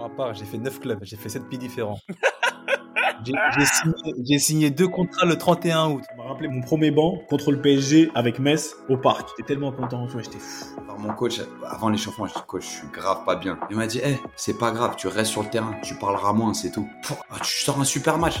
ma part, j'ai fait 9 clubs, j'ai fait 7 pays différents. J'ai signé, signé, deux contrats le 31 août. Je me rappelé mon premier banc contre le PSG avec Metz au parc. J'étais tellement content, tu vois, j'étais fou. Alors mon coach, avant l'échauffement, je dis coach, je suis grave pas bien. Il m'a dit, hé, c'est pas grave, tu restes sur le terrain, tu parleras moins, c'est tout. Ah, tu sors un super match.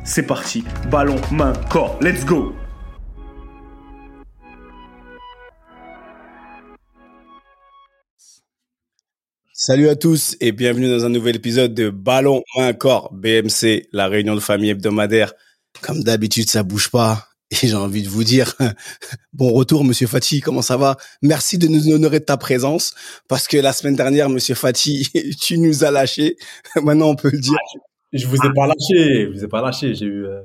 c'est parti. Ballon, main, corps. Let's go Salut à tous et bienvenue dans un nouvel épisode de Ballon, main, corps. BMC, la réunion de famille hebdomadaire. Comme d'habitude, ça bouge pas. Et j'ai envie de vous dire, bon retour, Monsieur Fati, comment ça va? Merci de nous honorer de ta présence, parce que la semaine dernière, Monsieur Fati, tu nous as lâchés. Maintenant, on peut le dire. Je vous ai pas lâché, je vous ai pas lâché. J'ai eu, euh,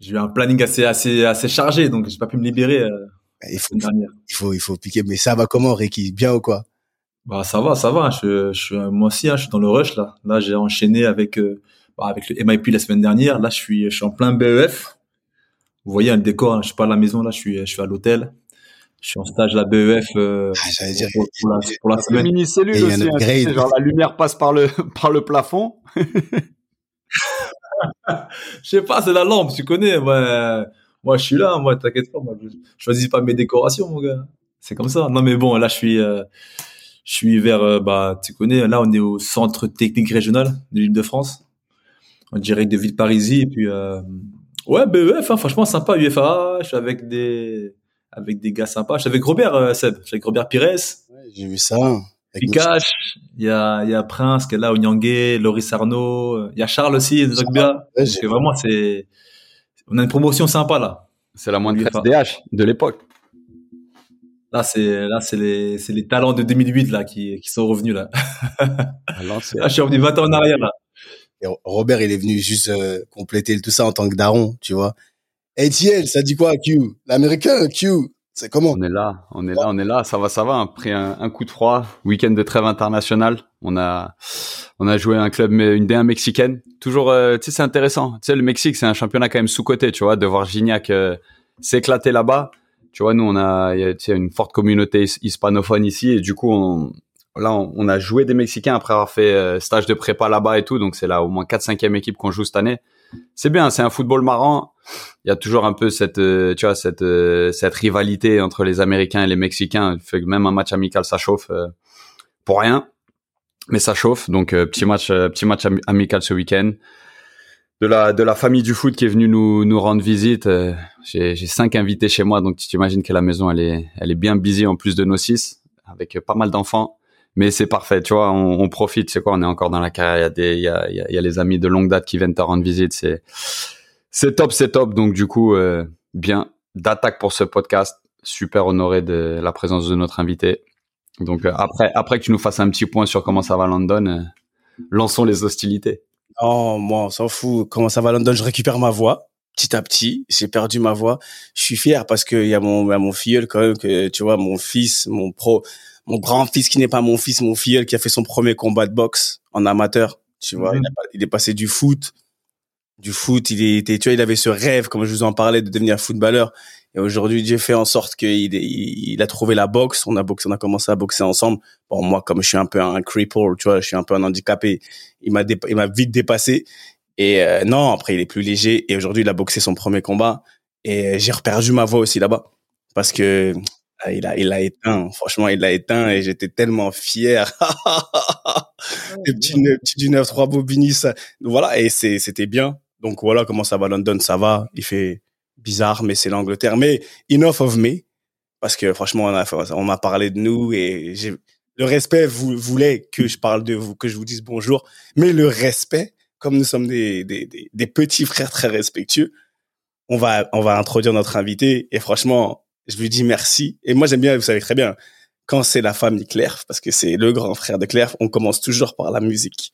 j'ai eu un planning assez, assez, assez chargé, donc j'ai pas pu me libérer. Euh, il faut, il faut, il faut piquer. Mais ça va comment, Ricky? Bien ou quoi? Bah ça va, ça va. Je, je moi aussi, hein, je suis dans le rush là. Là, j'ai enchaîné avec, euh, bah, avec le MIP la semaine dernière. Là, je suis, je suis en plein BEF. Vous voyez hein, le décor. Hein, je suis pas à la maison là, je suis, je suis à l'hôtel. Je suis en stage à la BEF euh, ah, dire, pour, la, pour la semaine. Mini cellule aussi, hein, genre la lumière passe par le par le plafond. je sais pas, c'est la lampe, tu connais. Moi, moi, je suis là, moi, t'inquiète pas. Moi, je choisis pas mes décorations, mon gars. C'est comme ça. Non, mais bon, là, je suis, euh, je suis vers, euh, bah, tu connais. Là, on est au centre technique régional de l'Île-de-France, en direct de Villeparisis. Et puis, euh, ouais, BEF, hein, franchement, sympa. UFA, je suis avec des, avec des gars sympas. Je suis avec Robert, Seb. Je suis avec Robert Pires. Ouais, j'ai vu ça. Il y a, il y a Prince qui est là, Onyangé, Loris Arnaud, il y a Charles aussi, de Ouais, vraiment, c'est, on a une promotion sympa là. C'est la moindre DH de l'époque. Là, c'est, là, c'est les, c'est les talents de 2008 là qui, qui sont revenus là. Ah, là, je suis revenu 20 ans en arrière là. Et Robert, il est venu juste euh, compléter tout ça en tant que daron, tu vois. ATL, ça dit quoi, Q? L'américain, Q? C'est comment On est là, on est là, on est là. Ça va, ça va. Après un, un coup de froid, week-end de trêve international, on a, on a joué un club, une D1 mexicaine. Toujours, euh, tu sais, c'est intéressant. Tu sais, le Mexique, c'est un championnat quand même sous côté, tu vois, de voir Gignac euh, s'éclater là-bas. Tu vois, nous, on a, y a tu sais, une forte communauté hispanophone ici, et du coup, on, là, on, a joué des Mexicains après avoir fait euh, stage de prépa là-bas et tout. Donc, c'est là au moins 4-5e équipe qu'on joue cette année c'est bien, c'est un football marrant. Il y a toujours un peu cette, euh, tu vois, cette, euh, cette rivalité entre les Américains et les Mexicains. Fait que même un match amical, ça chauffe euh, pour rien, mais ça chauffe. Donc petit match, petit match amical ce week-end. De la, de la famille du foot qui est venue nous, nous rendre visite. j'ai, cinq invités chez moi, donc tu t'imagines que la maison elle est, elle est bien busy en plus de nos six, avec pas mal d'enfants mais c'est parfait, tu vois, on, on profite, c'est quoi, on est encore dans la carrière, il y a y a, y a les amis de longue date qui viennent te rendre visite, c'est, c'est top, c'est top, donc du coup, euh, bien, d'attaque pour ce podcast, super honoré de la présence de notre invité. Donc euh, après, après que tu nous fasses un petit point sur comment ça va London, euh, lançons les hostilités. Oh, moi, on s'en fout. Comment ça va London? Je récupère ma voix petit à petit. J'ai perdu ma voix. Je suis fier parce qu'il y a mon, mon filleul quand même que tu vois, mon fils, mon pro, mon grand-fils qui n'est pas mon fils, mon filleul qui a fait son premier combat de boxe en amateur. Tu vois, il, il, est passé du foot, du foot. Il était, tu vois, il avait ce rêve, comme je vous en parlais, de devenir footballeur. Et aujourd'hui, j'ai fait en sorte qu'il il, a trouvé la boxe. On a boxé, on a commencé à boxer ensemble. Bon, moi, comme je suis un peu un cripple, tu vois, je suis un peu un handicapé. Il m'a, il m'a vite dépassé. Et euh, non, après, il est plus léger. Et aujourd'hui, il a boxé son premier combat. Et j'ai reperdu ma voix aussi là-bas. Parce que il a, il a éteint. Franchement, il l'a éteint et j'étais tellement fier. Le petit, petit du 9-3 Bobini, ça. Voilà, et c'est, c'était bien. Donc voilà comment ça va London, ça va. Il fait bizarre, mais c'est l'Angleterre. Mais enough of me. parce que franchement, on a, on m'a parlé de nous et j'ai, le respect vous, voulait que je parle de vous, que je vous dise bonjour, mais le respect, comme nous sommes des, des, des, des petits frères très respectueux, on va, on va introduire notre invité et franchement, je lui dis merci. Et moi, j'aime bien, vous savez très bien, quand c'est la famille Claire, parce que c'est le grand frère de Claire, on commence toujours par la musique.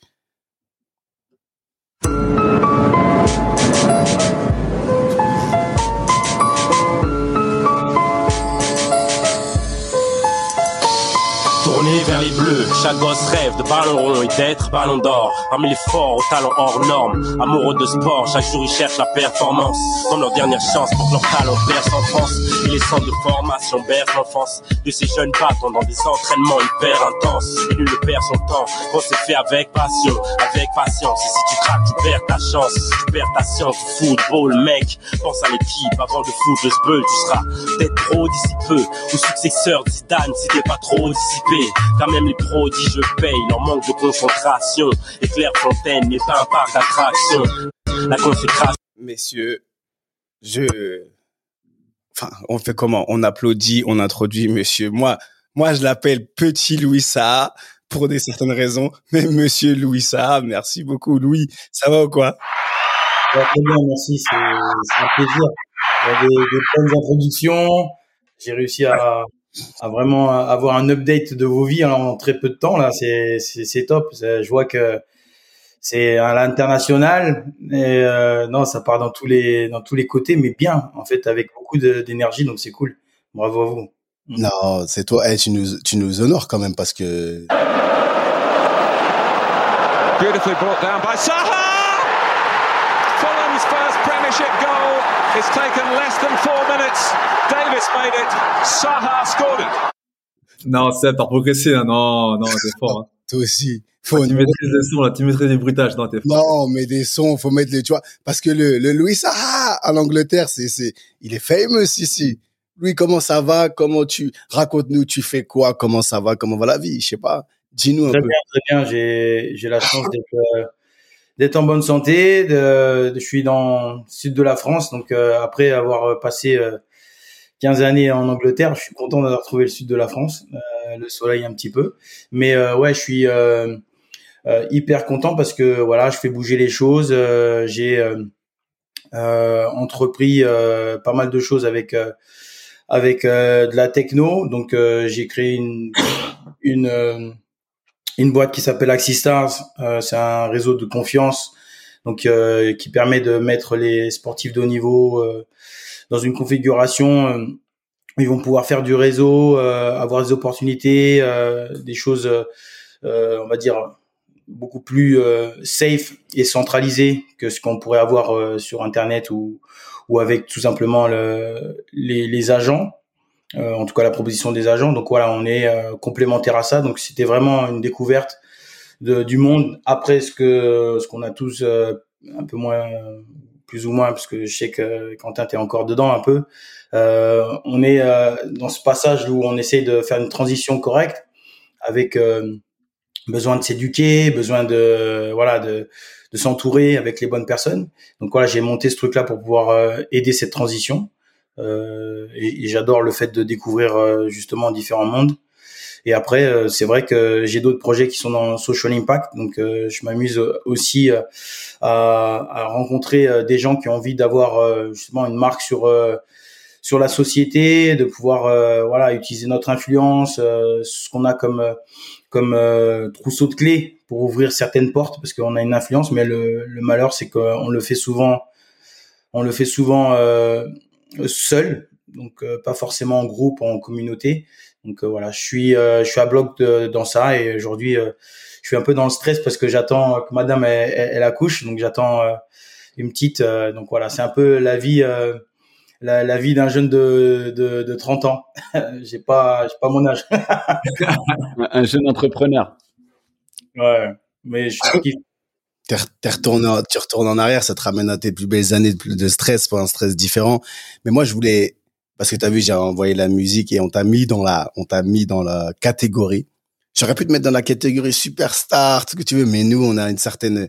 Chaque gosse rêve de ballon rond et d'être ballon d'or. Parmi les forts aux talents hors normes. Amoureux de sport, chaque jour ils cherchent la performance. Dans leur dernière chance pour que leur talent perce en France. Et les centres de formation bercent l'enfance de ces jeunes battants dans des entraînements hyper intenses. Et nul ne perd son temps quand c'est fait avec passion, avec patience. Et si tu craques, tu perds ta chance, tu perds ta science. Football, mec, pense à l'équipe avant de foutre le spell. Tu seras peut-être trop d'ici peu, ou successeur d'Zidane si t'es pas trop dissipé. Quand même les prodiges payent leur manque de concentration. Et Claire Fontaine n'est pas un parc d'attraction. La consécration. Messieurs, je, enfin, on fait comment? On applaudit, on introduit monsieur. Moi, moi, je l'appelle Petit Louis Saha pour des certaines raisons, mais Monsieur Louis Saha, merci beaucoup, Louis. Ça va ou quoi? très bien, merci, c'est un plaisir. Il y a des, des bonnes introductions. J'ai réussi à, à vraiment avoir un update de vos vies en très peu de temps là c'est c'est top. Je vois que c'est à l'international et euh, non ça part dans tous les dans tous les côtés mais bien en fait avec beaucoup d'énergie donc c'est cool. Bravo à vous. Non c'est toi. Hey, tu nous tu nous honores quand même parce que Beautifully brought down by Saha It's taken less than four minutes Davis made it. Saha scored it. Non, c'est t'as progressé, hein. Non, non, t'es fort. Hein. Toi aussi. Faut tu maîtrises des sons, là, tu maîtrises des bruitages, non, t'es fort. Non, mais des sons, faut mettre les, tu vois, parce que le, le Louis Saha, en Angleterre, c'est, c'est, il est famous ici. Louis, comment ça va? Comment tu, raconte-nous, tu fais quoi? Comment ça va? Comment va la vie? Je sais pas. Dis-nous un très peu. Bien, très bien, j'ai, j'ai la chance d'être, euh, d'être en bonne santé. De, je suis dans le sud de la France, donc euh, après avoir passé euh, 15 années en Angleterre, je suis content d'avoir trouvé le sud de la France, euh, le soleil un petit peu. Mais euh, ouais, je suis euh, hyper content parce que voilà, je fais bouger les choses. J'ai entrepris pas mal de choses avec avec de la techno. Donc j'ai créé une une une boîte qui s'appelle Axistars. c'est un réseau de confiance donc qui permet de mettre les sportifs de haut niveau dans une configuration euh, ils vont pouvoir faire du réseau, euh, avoir des opportunités, euh, des choses, on va dire, beaucoup plus safe et centralisées que ce qu'on pourrait avoir sur Internet ou, avec tout simplement le, les, les agents. En tout cas, la proposition des agents. Donc voilà, on est complémentaire à ça. Donc c'était vraiment une découverte de, du monde après ce que ce qu'on a tous un peu moins plus ou moins, parce que je sais que Quentin, tu es encore dedans un peu. Euh, on est euh, dans ce passage où on essaie de faire une transition correcte avec euh, besoin de s'éduquer, besoin de voilà de, de s'entourer avec les bonnes personnes. Donc voilà, j'ai monté ce truc-là pour pouvoir aider cette transition. Et, et j'adore le fait de découvrir justement différents mondes. Et après, euh, c'est vrai que j'ai d'autres projets qui sont dans social impact, donc euh, je m'amuse aussi euh, à, à, rencontrer des gens qui ont envie d'avoir justement une marque sur sur la société, de pouvoir voilà utiliser notre influence, ce qu'on a comme comme trousseau de clés pour ouvrir certaines portes, parce qu'on a une influence, mais le, le malheur c'est qu'on le fait souvent, on le fait souvent seul, donc pas forcément en groupe, en communauté. Donc euh, voilà, je suis euh, je suis à bloc dans ça et aujourd'hui euh, je suis un peu dans le stress parce que j'attends que Madame elle, accouche, donc j'attends une petite. donc voilà, c'est un peu la vie la, la, vie d'un jeune de, de, de 30 ans. j'ai pas j'ai pas mon âge. un jeune entrepreneur. Ouais, mais je suis tu retournes, tu retournes en arrière, ça te ramène à tes plus belles années de, de stress, pour un stress différent. Mais moi, je voulais parce que tu as vu, j'ai envoyé la musique et on t'a mis dans la, on t'a mis dans la catégorie. J'aurais pu te mettre dans la catégorie superstar, tout ce que tu veux, mais nous, on a une certaine,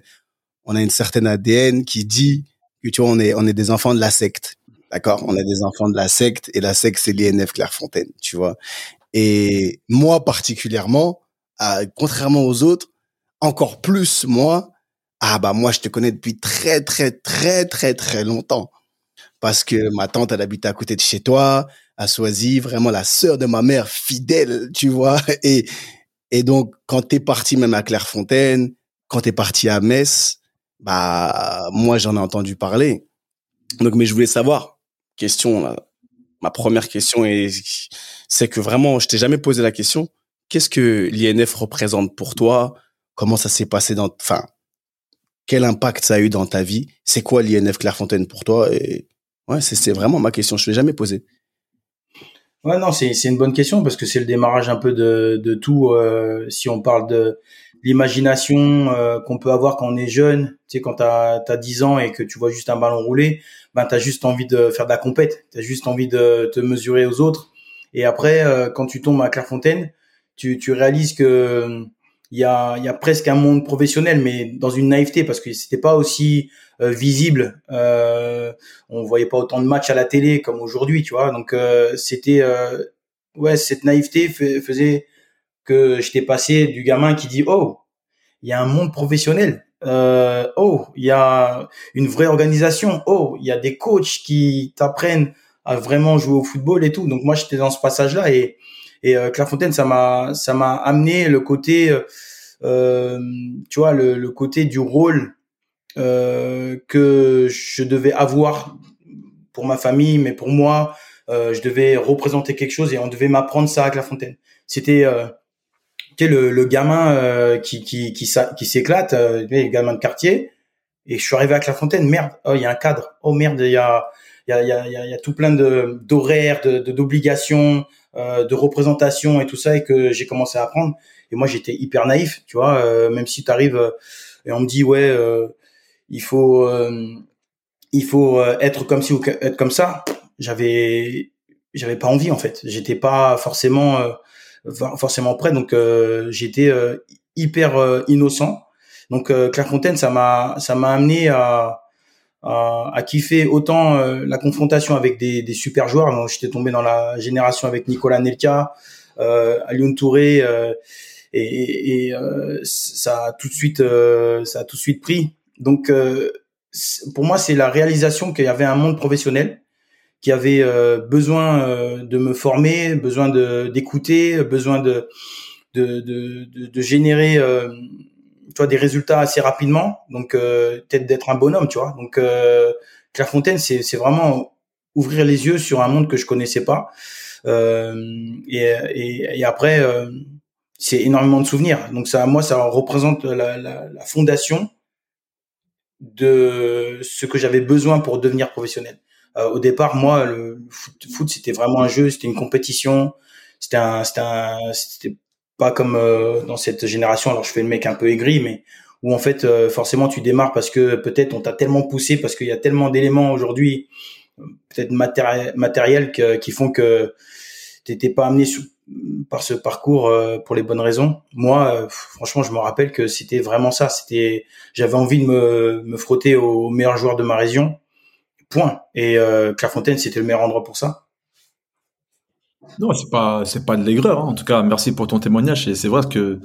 on a une certaine ADN qui dit que tu vois, on est, on est des enfants de la secte. D'accord? On a des enfants de la secte et la secte c'est l'INF Clairefontaine, tu vois? Et moi particulièrement, contrairement aux autres, encore plus moi, ah bah moi je te connais depuis très très très très très longtemps parce que ma tante elle habite à côté de chez toi, à Soisy, vraiment la sœur de ma mère fidèle, tu vois. Et et donc quand t'es parti même à Clairefontaine, quand t'es parti à Metz, bah moi j'en ai entendu parler. Donc mais je voulais savoir question, ma première question est, c'est que vraiment, je t'ai jamais posé la question. Qu'est-ce que l'INF représente pour toi? Comment ça s'est passé dans, enfin, quel impact ça a eu dans ta vie? C'est quoi l'INF Clairefontaine pour toi? C'est vraiment ma question. Je l'ai jamais posée. Ouais, non, c'est une bonne question parce que c'est le démarrage un peu de, de tout. Euh, si on parle de l'imagination euh, qu'on peut avoir quand on est jeune, tu sais, quand tu as, 10 ans et que tu vois juste un ballon rouler, ben, tu as juste envie de faire de la compète, tu as juste envie de te mesurer aux autres. Et après, euh, quand tu tombes à Clairefontaine, tu, tu réalises que il y a, y a presque un monde professionnel, mais dans une naïveté, parce que c'était pas aussi euh, visible. Euh, on voyait pas autant de matchs à la télé comme aujourd'hui, tu vois. Donc c'était ouais, cette naïveté faisait que j'étais passé du gamin qui dit oh il y a un monde professionnel euh, oh il y a une vraie organisation oh il y a des coachs qui t'apprennent à vraiment jouer au football et tout donc moi j'étais dans ce passage là et et euh, Clairefontaine ça m'a ça m'a amené le côté euh, tu vois le, le côté du rôle euh, que je devais avoir pour ma famille mais pour moi euh, je devais représenter quelque chose et on devait m'apprendre ça à Clairefontaine. C'était euh, le, le gamin euh, qui, qui, qui, qui s'éclate, euh, le gamin de quartier, et je suis arrivé à Clairefontaine, merde, oh, il y a un cadre, oh merde, il y a, y a, y a, y a tout plein de d'horaires, de d'obligations, euh, de représentations et tout ça, et que j'ai commencé à apprendre. Et moi, j'étais hyper naïf, tu vois, euh, même si tu arrives euh, et on me dit, ouais, euh, il faut, il faut être comme ci ou être comme ça, j'avais, j'avais pas envie en fait. J'étais pas forcément forcément prêt. Donc euh, j'étais euh, hyper euh, innocent. Donc Clairefontaine, ça m'a ça m'a amené à, à, à, kiffer autant la confrontation avec des, des super joueurs. J'étais tombé dans la génération avec Nicolas Nelka, euh, Alioune Touré, et, et ça a tout de suite ça a tout de suite pris. Donc pour moi, c'est la réalisation qu'il y avait un monde professionnel qui avait euh, besoin euh, de me former, besoin de d'écouter, besoin de de, de, de, de générer euh, tu vois des résultats assez rapidement. Donc peut-être d'être un bonhomme, tu vois. Donc Clairefontaine, c'est c'est vraiment ouvrir les yeux sur un monde que je connaissais pas. Et, et, et, après, c'est énormément de souvenirs. Donc ça, moi, ça représente la, la, la fondation de ce que j'avais besoin pour devenir professionnel. Euh, au départ, moi, le foot, c'était vraiment un jeu, c'était une compétition, c'était un, c'était un, c'était pas comme euh, dans cette génération. Alors, je fais le mec un peu aigri, mais où en fait, euh, forcément, tu démarres parce que peut-être on t'a tellement poussé, parce qu'il y a tellement d'éléments aujourd'hui, peut-être matériels, qui font que t'étais pas amené par ce parcours pour les bonnes raisons. Moi, franchement, je me rappelle que c'était vraiment ça. C'était, j'avais envie de me, me frotter aux meilleurs joueurs de ma région Point. Et euh, Clairefontaine, c'était le meilleur endroit pour ça. Non, c'est pas c'est pas de l'aigreur. Hein. En tout cas, merci pour ton témoignage. Et c'est vrai que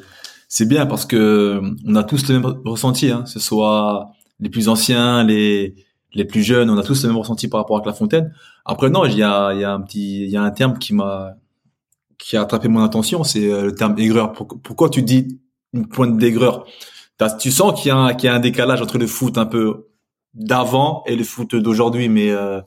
c'est bien parce que on a tous le même ressenti. Hein. Ce soit les plus anciens, les les plus jeunes, on a tous le même ressenti par rapport à Clairefontaine. Après, non, il y a il y a un petit il y a un terme qui m'a qui a attrapé mon attention, c'est euh, le terme aigreur. Pourquoi tu dis une pointe d'aigreur? Tu sens qu'il y a un, qu'il y a un décalage entre le foot un peu d'avant et le foot d'aujourd'hui. Mais euh,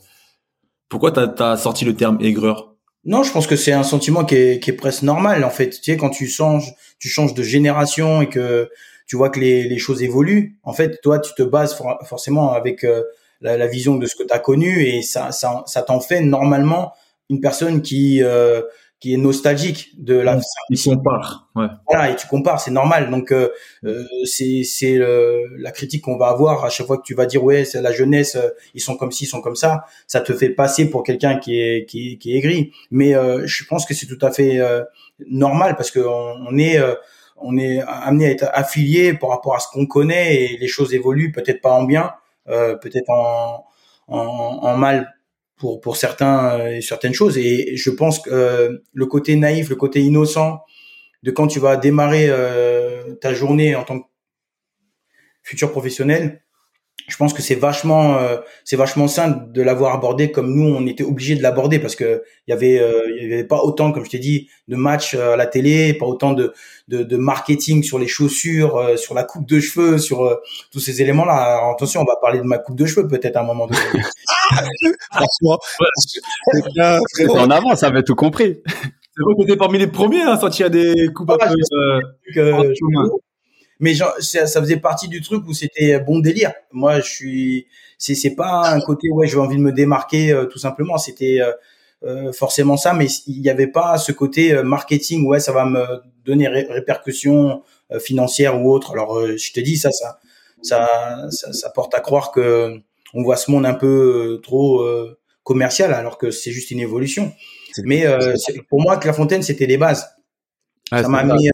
pourquoi t'as as sorti le terme aigreur? Non, je pense que c'est un sentiment qui est, qui est presque normal en fait. Tu sais, quand tu changes, tu changes de génération et que tu vois que les, les choses évoluent. En fait, toi, tu te bases forcément avec euh, la, vision de ce que tu as connu et ça, ça, ça t'en fait normalement une personne qui euh, qui est nostalgique de la. Il compare, ouais. Voilà, et tu compares, c'est normal. Donc euh, euh c'est c'est la critique qu'on va avoir à chaque fois que tu vas dire ouais c'est la jeunesse, euh, ils sont comme ci, ils sont comme ça. Ça te fait passer pour quelqu'un qui est qui, qui est aigri. Mais euh, je pense que c'est tout à fait normal parce que on, est on est amené à être affilié par rapport à ce qu'on connaît et les choses évoluent peut-être pas en bien, peut-être en, en, en mal pour pour certains euh, certaines choses. Et je pense que euh, le côté naïf, le côté innocent de quand tu vas démarrer euh, ta journée en tant que futur professionnel, je pense que c'est vachement euh, c'est vachement sain de l'avoir abordé comme nous on était obligé de l'aborder parce que il y avait euh, il y avait pas autant comme je t'ai dit de matchs euh, à la télé pas autant de de, de marketing sur les chaussures sur la coupe de cheveux sur tous ces éléments là attention on va parler de ma coupe de cheveux peut-être à un moment donné Franchement, en avant, ça avait tout compris. C'est vrai que t'étais parmi les premiers à sortir des coupes à peu. Mais genre, ça, ça faisait partie du truc où c'était bon délire. Moi, je suis, c'est c'est pas un côté ouais, j'ai envie de me démarquer euh, tout simplement. C'était euh, euh, forcément ça, mais il n'y avait pas ce côté euh, marketing. Ouais, ça va me donner ré- répercussions euh, financières ou autres. Alors, euh, je te dis ça, ça, ça, ça, ça porte à croire que on voit ce monde un peu trop euh, commercial, alors que c'est juste une évolution. Mais euh, pour moi, Clairefontaine, c'était les bases. Ouais, ça m'a mis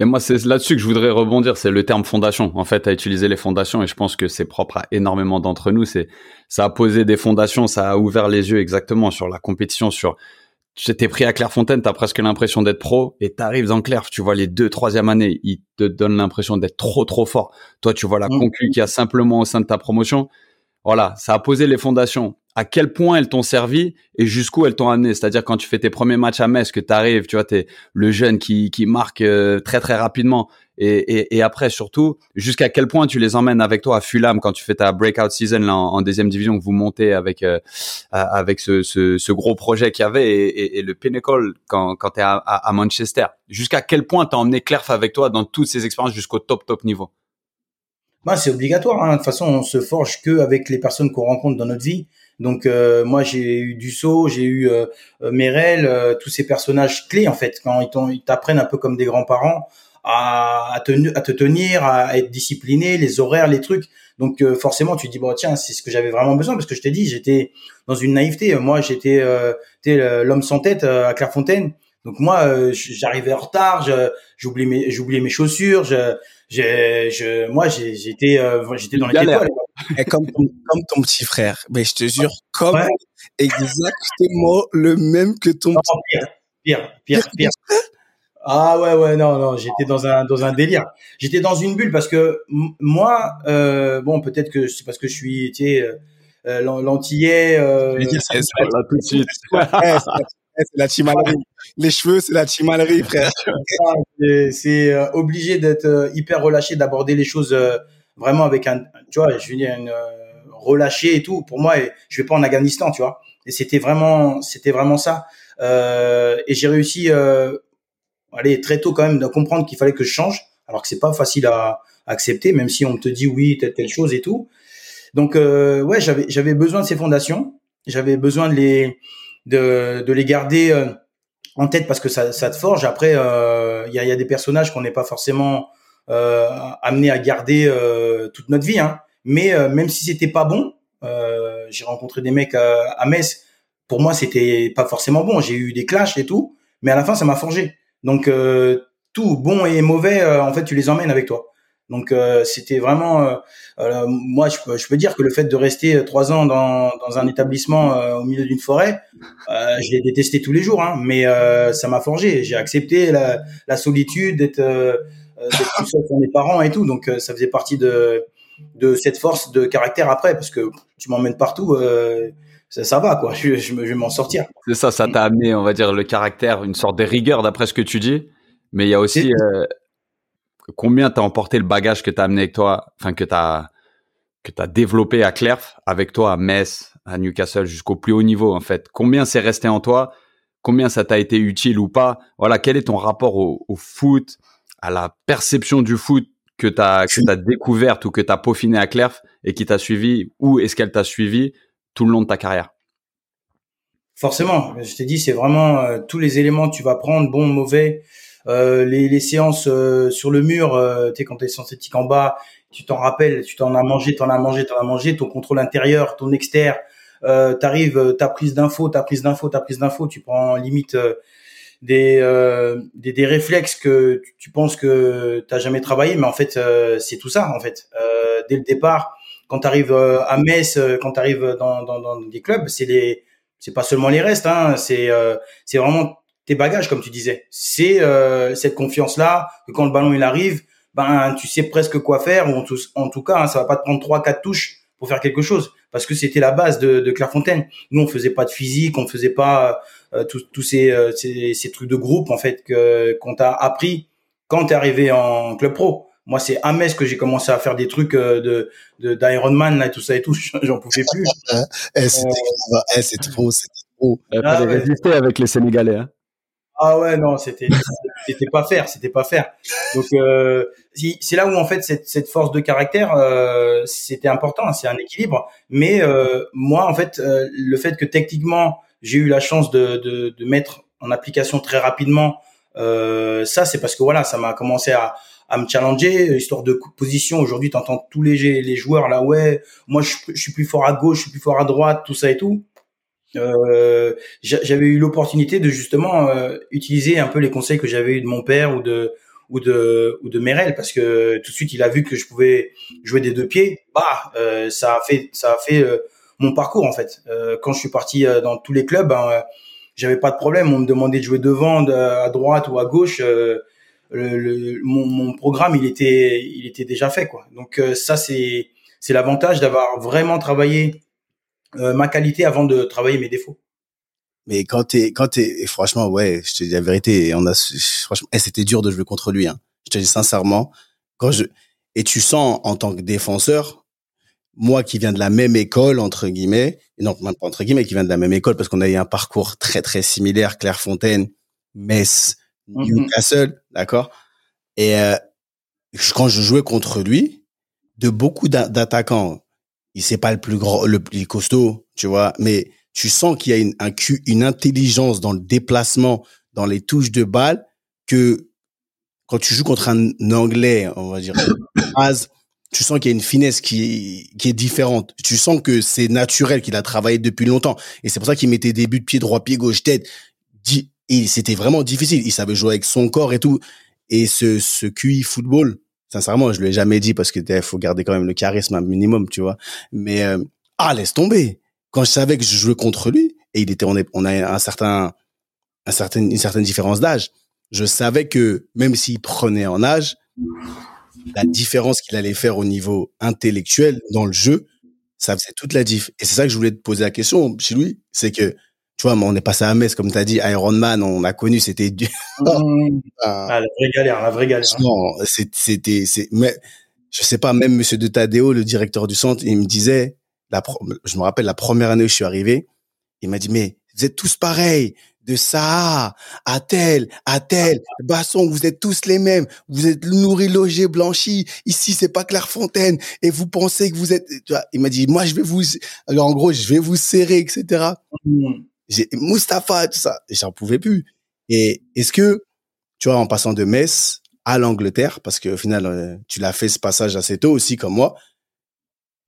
Et moi, c'est là-dessus que je voudrais rebondir, c'est le terme fondation. En fait, à utiliser les fondations, et je pense que c'est propre à énormément d'entre nous. C'est, ça a posé des fondations, ça a ouvert les yeux exactement sur la compétition, sur. J'étais pris à Clairefontaine, t'as presque l'impression d'être pro, et t'arrives dans Claire, tu vois les deux, troisième année, ils te donnent l'impression d'être trop, trop fort. Toi, tu vois la Mm. concu qu'il y a simplement au sein de ta promotion. Voilà, ça a posé les fondations. À quel point elles t'ont servi et jusqu'où elles t'ont amené. C'est-à-dire quand tu fais tes premiers matchs à Metz, que t'arrives, tu vois, t'es le jeune qui, qui marque euh, très très rapidement. Et, et, et après surtout, jusqu'à quel point tu les emmènes avec toi à Fulham quand tu fais ta breakout season là, en, deuxième division, que vous montez avec euh, avec ce, ce, ce gros projet qu'il y avait et, et, le Pinnacle quand, quand tu es à, à, à Manchester. Jusqu'à quel point t'as emmené Clerf avec toi dans toutes ces expériences jusqu'au top top niveau? Bah, c'est obligatoire. Hein. De toute façon, on se forge que avec les personnes qu'on rencontre dans notre vie. Donc euh, moi, j'ai eu Dussault, j'ai eu euh, euh, Merel, euh, tous ces personnages clés en fait. Quand ils t'apprennent un peu comme des grands-parents à, à, te, à te tenir, à être discipliné, les horaires, les trucs. Donc euh, forcément, tu dis bon tiens, c'est ce que j'avais vraiment besoin parce que je t'ai dit, j'étais dans une naïveté. Moi, j'étais euh, l'homme sans tête à Clairefontaine. Donc moi, j'arrivais en retard, j'oubliais mes, mes chaussures, je, j'ai, je, moi, j'ai- j'étais, euh, j'étais dans les étoiles. Et comme, ton- comme ton petit frère. Mais je te jure, comme Ouais. exactement le même que ton Non, pire, pire, pire, pire. Ah ouais, ouais, non, non, j'étais dans un, dans un délire. J'étais dans une bulle parce que moi, euh, bon, peut-être que c'est parce que je suis, tu sais, euh, euh, l'an- l'antillais. Euh, Je vais dire, c'est c'est la, Là tout de suite. Ouais, c'est la- chimalerie. Les cheveux, c'est la chimalerie, frère. c'est- c'est euh, obligé d'être euh, hyper relâché, d'aborder les choses euh, vraiment avec un, tu vois, je veux dire, relâché et tout. Pour moi, et je vais pas en Afghanistan, tu vois. Et c'était vraiment, c'était vraiment ça. Euh, et j'ai réussi, euh, allez, très tôt quand même, de comprendre qu'il fallait que je change, alors que c'est pas facile à, à accepter, même si on te dit oui, telle telle chose et tout. Donc euh, ouais, j'avais j'avais besoin de ces fondations, j'avais besoin de les de, de les garder euh, en tête parce que ça, ça te forge. Après, euh, il y, a, y a des personnages qu'on n'est pas forcément euh, amené à garder euh, toute notre vie. Hein. Mais euh, même si c'était pas bon, j'ai rencontré des mecs euh, à Metz. Pour moi, c'était pas forcément bon. J'ai eu des clashs et tout, mais à la fin, ça m'a forgé. Donc tout bon et mauvais, en fait, tu les emmènes avec toi. Donc euh, c'était vraiment, euh, euh, moi je peux, je peux dire que le fait de rester trois ans dans, dans un établissement au milieu d'une forêt, je l'ai détesté tous les jours, hein, mais ça m'a forgé. J'ai accepté la, la solitude, d'être tout seul avec mes parents et tout. Donc ça faisait partie de de cette force de caractère après, parce que tu m'emmènes partout, ça, ça va quoi. Je, je, je vais m'en sortir. C'est ça, ça t'a amené, on va dire, le caractère, une sorte de rigueur d'après ce que tu dis. Mais il y a aussi combien t'as emporté le bagage que t'as amené avec toi, enfin que t'as que t'as développé à Clerf, avec toi à Metz, à Newcastle, jusqu'au plus haut niveau en fait. Combien c'est resté en toi? Combien ça t'a été utile ou pas? Voilà, quel est ton rapport au, au foot, à la perception du foot que t'as que t'as découverte ou que t'as peaufiné à Clerf et qui t'a suivi? Ou est-ce qu'elle t'a suivi tout le long de ta carrière? Forcément, je t'ai dit, c'est vraiment euh, tous les éléments que tu vas prendre, bon, mauvais, les, les séances euh, sur le mur, euh, tu sais, quand tu es synthétique en bas, tu t'en rappelles, tu t'en as mangé, t'en as mangé, t'en as mangé, ton contrôle intérieur, ton externe, euh, t'arrives, euh, ta prise d'info, ta prise d'info, ta prise d'info, tu prends limite euh, des, euh, des des réflexes que tu, penses que t'as jamais travaillé, mais en fait euh, c'est tout ça en fait. Euh, dès le départ, quand tu arrives à Metz, euh, quand tu arrives dans, dans, dans des clubs, c'est les c'est pas seulement les restes, hein, c'est euh, c'est vraiment tes bagages, comme tu disais. C'est euh, cette confiance-là que quand le ballon il arrive, ben tu sais presque quoi faire. Ou en tout, en tout cas, hein, ça va pas te prendre trois, quatre touches pour faire quelque chose, parce que c'était la base de, de Clairefontaine. Nous, on faisait pas de physique, on faisait pas euh, tous ces, euh, ces, ces trucs de groupe en fait que qu'on t'a appris quand t'es arrivé en club pro. Moi, c'est à Metz que j'ai commencé à faire des trucs euh, de d'Ironman là et tout ça et tout. J'en pouvais plus. eh, c'était eh, c'est trop, c'était trop. Ah, ouais. résister avec les Sénégalais. Hein. Ah ouais, non, c'était c'était pas faire, c'était pas faire. Donc euh, c'est là où en fait cette, cette force de caractère, euh, c'était important, c'est un équilibre. Mais euh, moi, en fait, euh, le fait que techniquement j'ai eu la chance de, de, de, mettre en application très rapidement, euh, ça c'est parce que voilà, ça m'a commencé à, à me challenger, histoire de position. Aujourd'hui, tu entends tous les, les joueurs là, ouais, moi je, je, suis plus fort à gauche, je suis plus fort à droite, tout ça et tout. Euh, j'avais eu l'opportunité de justement euh, utiliser un peu les conseils que j'avais eu de mon père ou de ou de ou de Merel parce que tout de suite il a vu que je pouvais jouer des deux pieds. Bah euh, ça a fait ça a fait euh, mon parcours en fait. Euh, quand je suis parti euh, dans tous les clubs ben, j'avais pas de problème. On me demandait de jouer devant à droite ou à gauche. Le, le, mon, mon, programme il était il était déjà fait quoi. Donc ça c'est c'est l'avantage d'avoir vraiment travaillé ma qualité avant de travailler mes défauts. Mais quand t'es, quand t'es, franchement, ouais, je te dis la vérité, on a, franchement, eh, c'était dur de jouer contre lui, hein. Je te dis sincèrement, quand je, et tu sens en tant que défenseur, moi qui viens de la même école, entre guillemets, non, pas entre guillemets, qui vient de la même école parce qu'on a eu un parcours très, très similaire, Clairefontaine, Metz, mm-hmm. Newcastle, d'accord? Et, euh, quand je jouais contre lui, de beaucoup d'attaquants, il c'est pas le plus grand, le plus costaud, tu vois, mais tu sens qu'il y a une, un, une intelligence dans le déplacement, dans les touches de balle, que quand tu joues contre un anglais, on va dire, tu sens qu'il y a une finesse qui, qui est différente. Tu sens que c'est naturel, qu'il a travaillé depuis longtemps. Et c'est pour ça qu'il mettait des buts pied droit, pied gauche, tête. Et c'était vraiment difficile. Il savait jouer avec son corps et tout. Et ce, ce QI football, Sincèrement, je lui ai jamais dit parce que il faut garder quand même le charisme un minimum, tu vois. Mais euh, ah, laisse tomber. Quand je savais que je jouais contre lui et il était, on, est, on a un certain, un certain, une certaine différence d'âge. Je savais que même s'il prenait en âge, la différence qu'il allait faire au niveau intellectuel dans le jeu, ça faisait toute la diff. Et c'est ça que je voulais te poser la question chez lui, c'est que tu vois, on est passé à Metz, comme tu as dit, Iron Man, on a connu, c'était dur. Mmh. ah, la vraie galère, la vraie galère. Non, c'était, c'est, mais je sais pas, même Monsieur de Tadeo, le directeur du centre, il me disait, la, je me rappelle la première année où je suis arrivé, il m'a dit, mais vous êtes tous pareils, de ça à tel, à tel, Basson, vous êtes tous les mêmes, vous êtes nourris, logés, blanchis, ici c'est pas Clairefontaine, et vous pensez que vous êtes, tu vois, il m'a dit, moi je vais vous, alors en gros, je vais vous serrer, etc j'ai Mustapha, tout ça, j'en pouvais plus. Et est-ce que, tu vois, en passant de Metz à l'Angleterre, parce qu'au final, euh, tu l'as fait ce passage assez tôt aussi, comme moi,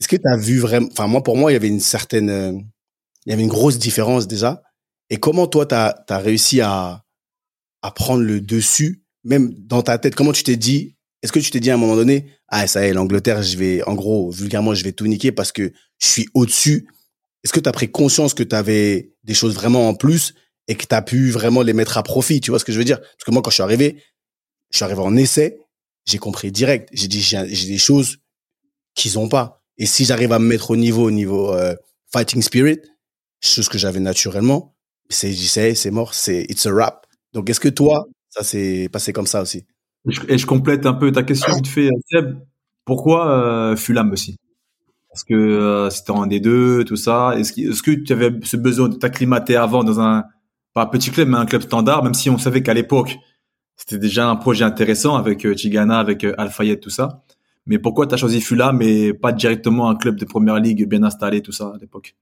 est-ce que tu as vu vraiment, enfin, moi, pour moi, il y avait une certaine, euh, il y avait une grosse différence déjà. Et comment toi, tu as, as, réussi à, à prendre le dessus, même dans ta tête, comment tu t'es dit, est-ce que tu t'es dit à un moment donné, ah, ça y est, l'Angleterre, je vais, en gros, vulgairement, je vais tout niquer parce que je suis au-dessus est-ce que tu as pris conscience que tu avais des choses vraiment en plus et que tu as pu vraiment les mettre à profit? Tu vois ce que je veux dire? Parce que moi, quand je suis arrivé, je suis arrivé en essai, j'ai compris direct. J'ai dit, j'ai des choses qu'ils ont pas. Et si j'arrive à me mettre au niveau, au niveau euh, fighting spirit, chose que j'avais naturellement, c'est, c'est mort, c'est it's a rap. Donc, est-ce que toi, ça s'est passé comme ça aussi? Et je complète un peu ta question vite fait, Seb. Pourquoi euh, Fulham aussi? Parce que euh, c'était en D2, tout ça. Est-ce que, est que tu avais ce besoin de t'acclimater avant dans un, pas un petit club, mais un club standard, même si on savait qu'à l'époque, c'était déjà un projet intéressant avec euh, Tigana, avec euh, Alfayet, tout ça. Mais pourquoi tu as choisi Fulham mais pas directement un club de première ligue bien installé, tout ça, à l'époque?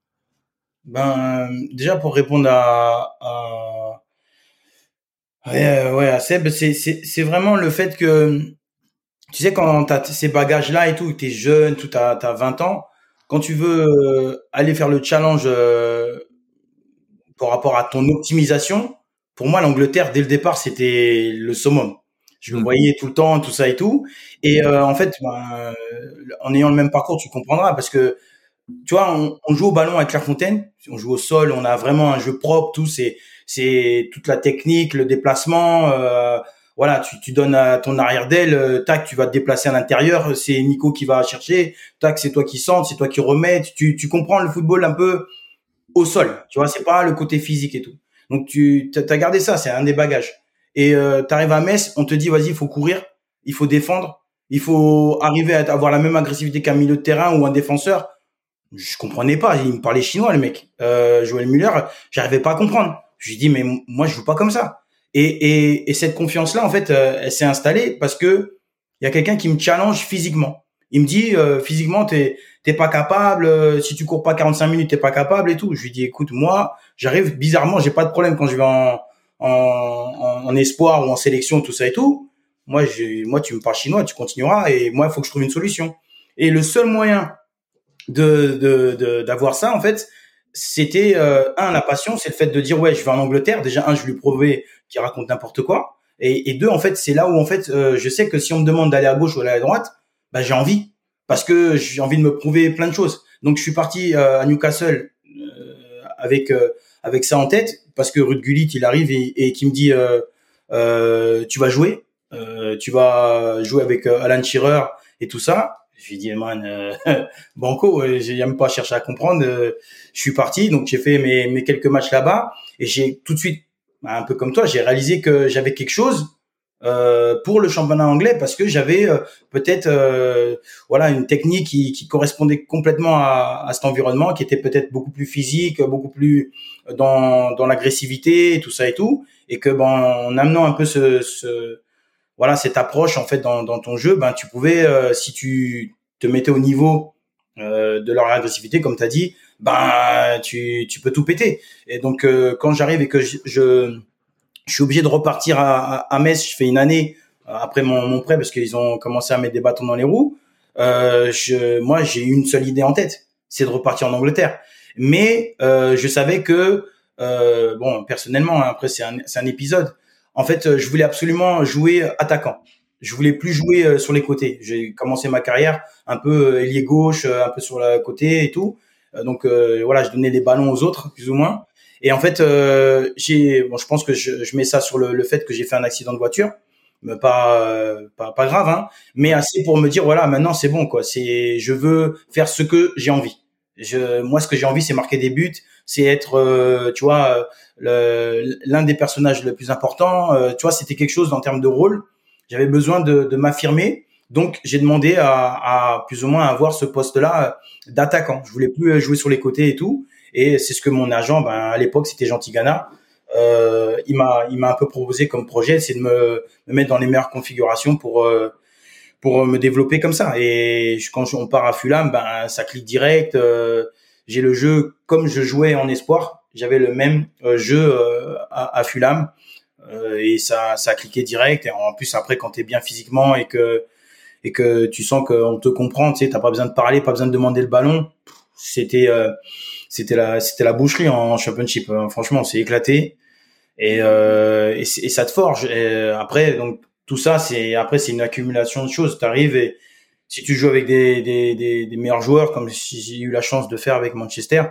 Ben, déjà pour répondre à, à... Ouais, ouais, à Seb, c'est vraiment le fait que tu sais, quand tu as ces bagages-là et tout, tu es jeune, tout, tu as, 20 ans, quand tu veux euh, aller faire le challenge euh, par rapport à ton optimisation, pour moi, l'Angleterre, dès le départ, c'était le summum. Je me mmh. voyais tout le temps, tout ça et tout. Et euh, en fait, ben, en ayant le même parcours, tu comprendras, parce que tu vois, on, on joue au ballon avec Clairefontaine, on joue au sol, on a vraiment un jeu propre, tout c'est c'est toute la technique, le déplacement. Euh, voilà, tu, tu donnes à ton arrière d'aile, euh, tac, tu vas te déplacer à l'intérieur, c'est Nico qui va chercher, tac, c'est toi qui centre, c'est toi qui remets. Tu, tu comprends le football un peu au sol, tu vois, c'est pas le côté physique et tout. Donc tu as gardé ça, c'est un des bagages. Et euh, tu arrives à Metz, on te dit vas-y, il faut courir, il faut défendre, il faut arriver à avoir la même agressivité qu'un milieu de terrain ou un défenseur. Je comprenais pas, il me parlait chinois le mec. Euh, Joël Muller, j'arrivais pas à comprendre. Je lui dis mais moi je joue pas comme ça. Et, et, et cette confiance là en fait, euh, elle s'est installée parce que il y a quelqu'un qui me challenge physiquement. Il me dit euh, physiquement t'es t'es pas capable, euh, si tu cours pas 45 minutes t'es pas capable et tout. Je lui dis écoute moi j'arrive bizarrement j'ai pas de problème quand je vais en en, en, espoir ou en sélection tout ça et tout. Moi j'ai moi tu me parles chinois tu continueras et moi il faut que je trouve une solution. Et le seul moyen de de d'avoir ça en fait c'était euh, un la passion c'est le fait de dire ouais je vais en Angleterre déjà un je lui prouvais qu'il raconte n'importe quoi. Et, deux en fait c'est là où en fait euh, je sais que si on me demande d'aller à gauche ou d'aller à droite bah j'ai envie. Parce que j'ai envie de me prouver plein de choses. Donc je suis parti euh, à Newcastle euh, avec avec ça en tête. Parce que Ruud Gullit il arrive et, qui me dit tu vas jouer tu vas jouer avec Alan Shearer et tout ça. Je lui dis, man, euh, banco, j'ai même pas cherché à comprendre. je suis parti, donc j'ai fait mes, mes quelques matchs là-bas et j'ai tout de suite, un peu comme toi, j'ai réalisé que j'avais quelque chose euh, pour le championnat anglais parce que j'avais euh, peut-être euh, voilà une technique qui, correspondait complètement à, cet environnement, qui était peut-être beaucoup plus physique, beaucoup plus dans, dans l'agressivité, tout ça et tout, et que ben en amenant un peu ce, voilà cette approche en fait dans, ton jeu, ben tu pouvais si tu te mettais au niveau de leur agressivité comme tu as dit, ben tu, tu peux tout péter. Et donc euh, quand j'arrive et que je, je, je suis obligé de repartir à, à, Metz, je fais une année après mon, mon prêt parce qu'ils ont commencé à mettre des bâtons dans les roues. je, moi j'ai une seule idée en tête, c'est de repartir en Angleterre. Mais je savais que bon personnellement hein, après c'est un, un épisode en fait, euh, je voulais absolument jouer attaquant. Je voulais plus jouer euh, sur les côtés. J'ai commencé ma carrière un peu euh, ailier gauche, un peu sur le côté et tout. Donc voilà, je donnais les ballons aux autres, plus ou moins. Et en fait, j'ai, bon, je pense que je, je mets ça sur le, le fait que j'ai fait un accident de voiture, mais pas, pas, pas grave, hein, mais assez pour me dire voilà, maintenant c'est bon quoi. C'est, je veux faire ce que j'ai envie. Je, moi, ce que j'ai envie, c'est marquer des buts, c'est être, tu vois, l'un des personnages le plus importants. Euh, tu vois, c'était quelque chose en termes de rôle. J'avais besoin de, de m'affirmer. Donc, j'ai demandé à, à, plus ou moins avoir ce poste-là d'attaquant. Je voulais plus jouer sur les côtés et tout. Et c'est ce que mon agent, ben, à l'époque, c'était Gentil Ghana. Euh, il m'a, il m'a un peu proposé comme projet, c'est de me, me, mettre dans les meilleures configurations pour, euh, pour me développer comme ça. Et quand on part à Fulham, ben, ça clique direct. Euh, j'ai le jeu comme je jouais en espoir j'avais le même euh, jeu euh, à, à, Fulham euh, et ça, ça a cliqué direct. Et en plus, après, quand tu es bien physiquement et que et que tu sens qu'on te comprend, tu sais, t'as pas besoin de parler, pas besoin de demander le ballon. C'était c'était la c'était la boucherie en championship. Hein. Franchement, c'est éclaté et, euh, et, ça te forge. Et après, donc tout ça, c'est après c'est une accumulation de choses. T'arrives et si tu joues avec des, des, des, des meilleurs joueurs, comme j'ai eu la chance de faire avec Manchester,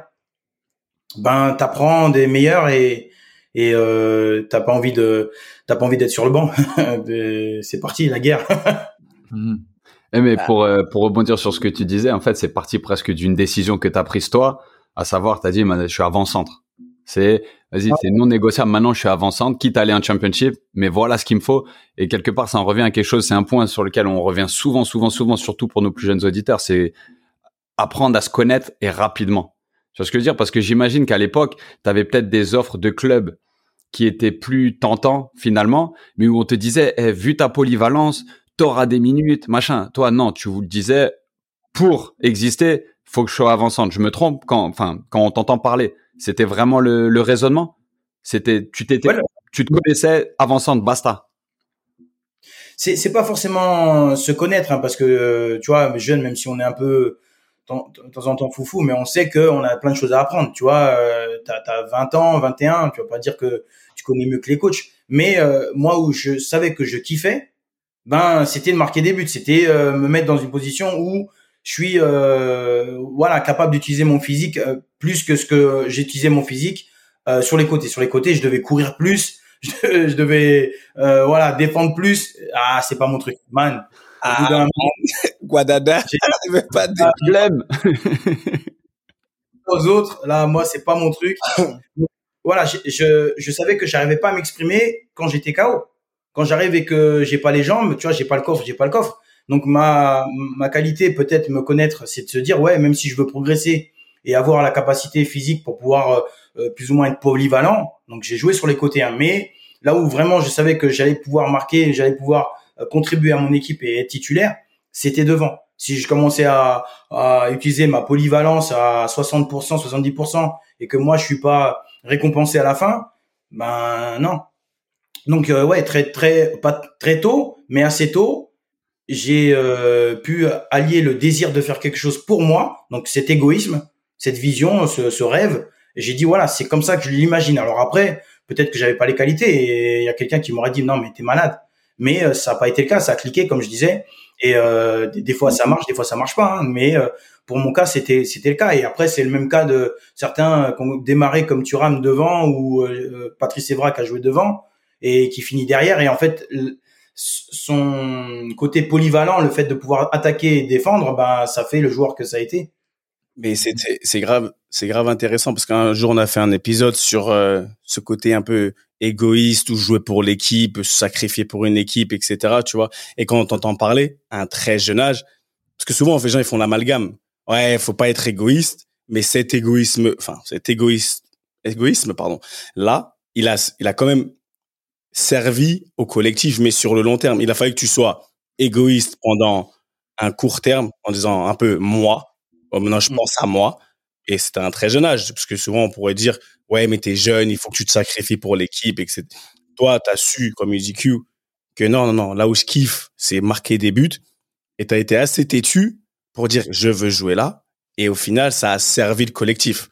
ben t'apprends des meilleurs et et euh, t'as pas envie de t'as pas envie d'être sur le banc. c'est parti la guerre. mmh. mais ah. pour euh, pour rebondir sur ce que tu disais, en fait, c'est parti presque d'une décision que t'as prise toi, à savoir, t'as dit, je suis avant-centre. C'est vas-y, c'est non négociable. Maintenant, je suis avant-centre, quitte à aller en championship, mais voilà ce qu'il me faut. Et quelque part, ça en revient à quelque chose. C'est un point sur lequel on revient souvent, souvent, souvent, surtout pour nos plus jeunes auditeurs. C'est apprendre à se connaître et rapidement tu vois ce que je veux dire? Parce que j'imagine qu'à l'époque, tu avais peut-être des offres de clubs qui étaient plus tentants finalement, mais où on te disait, eh, vu ta polyvalence, t'auras des minutes, machin. Toi, non, tu vous le disais, pour exister, faut que je sois avançante. Je me trompe quand, enfin, quand on t'entend parler, c'était vraiment le, le raisonnement. C'était, tu t'étais, tu te connaissais avançante, basta. C'est, c'est pas forcément se connaître, hein, parce que tu vois, jeune, même si on est un peu de temps en temps foufou, mais on sait qu'on a plein de choses à apprendre. Tu vois, euh, tu as, 20 ans, 21, tu vas pas dire que tu connais mieux que les coachs. Mais euh, moi, où je savais que je kiffais, ben c'était de marquer des buts, c'était euh, me mettre dans une position où je suis euh, voilà capable d'utiliser mon physique euh, plus que ce que j'utilisais mon physique euh, sur les côtés. Sur les côtés, je devais courir plus, je, je devais euh, voilà défendre plus. Ah, c'est pas mon truc, man. Ah, Guadada, J'ai- pas de... Problème. aux autres. Là, moi, c'est pas mon truc. Voilà, je, je, je savais que j'arrivais pas à m'exprimer quand j'étais KO. Quand j'arrive et que j'ai pas les jambes, tu vois, j'ai pas le coffre, j'ai pas le coffre. Donc ma ma qualité peut-être me connaître, c'est de se dire ouais, même si je veux progresser et avoir la capacité physique pour pouvoir euh, euh, plus ou moins être polyvalent. Donc j'ai joué sur les côtés, hein, mais là où vraiment je savais que j'allais pouvoir marquer, j'allais pouvoir euh, contribuer à mon équipe et être titulaire, c'était devant. Si je commençais à, à utiliser ma polyvalence à 60%, 70% et que moi je suis pas récompensé à la fin, ben non. Donc euh, ouais, très très pas très tôt, mais assez tôt, j'ai euh, pu allier le désir de faire quelque chose pour moi, donc cet égoïsme, cette vision, ce, ce rêve. J'ai dit voilà, c'est comme ça que je l'imagine. Alors après, peut-être que j'avais pas les qualités et il y a quelqu'un qui m'aurait dit non mais t'es malade. Mais euh, ça n'a pas été le cas, ça a cliqué comme je disais. Et euh, des, fois ça marche, des fois ça marche pas. hein. mais euh, pour mon cas c'était c'était le cas. Et après c'est le même cas de certains qui ont démarré comme Thuram devant ou euh, Patrice Evra qui a joué devant et qui finit derrière. Et en fait son côté polyvalent, le fait de pouvoir attaquer et défendre, ben ça fait le joueur que ça a été. Mais c'est grave, c'est grave intéressant parce qu'un jour on a fait un épisode sur euh, ce côté un peu égoïste ou jouer pour l'équipe, se sacrifier pour une équipe, etc. Tu vois. Et quand on t'entend parler à un très jeune âge, parce que souvent les gens ils font l'amalgame. Ouais, faut pas être égoïste, mais cet égoïsme, enfin cet égoïste, égoïsme, pardon. Là, il a, il a quand même servi au collectif, mais sur le long terme. Il a fallu que tu sois égoïste pendant un court terme en disant un peu moi. Oh, maintenant, je Mm. pense à moi. Et c'était un très jeune âge, parce que souvent on pourrait dire, ouais, mais t'es jeune, il faut que tu te sacrifies pour l'équipe, etc. Toi, t'as su, comme il dit Q, que non, non, non, là où je kiffe, c'est marquer des buts. Et t'as été assez têtu pour dire, je veux jouer là. Et au final, ça a servi le collectif.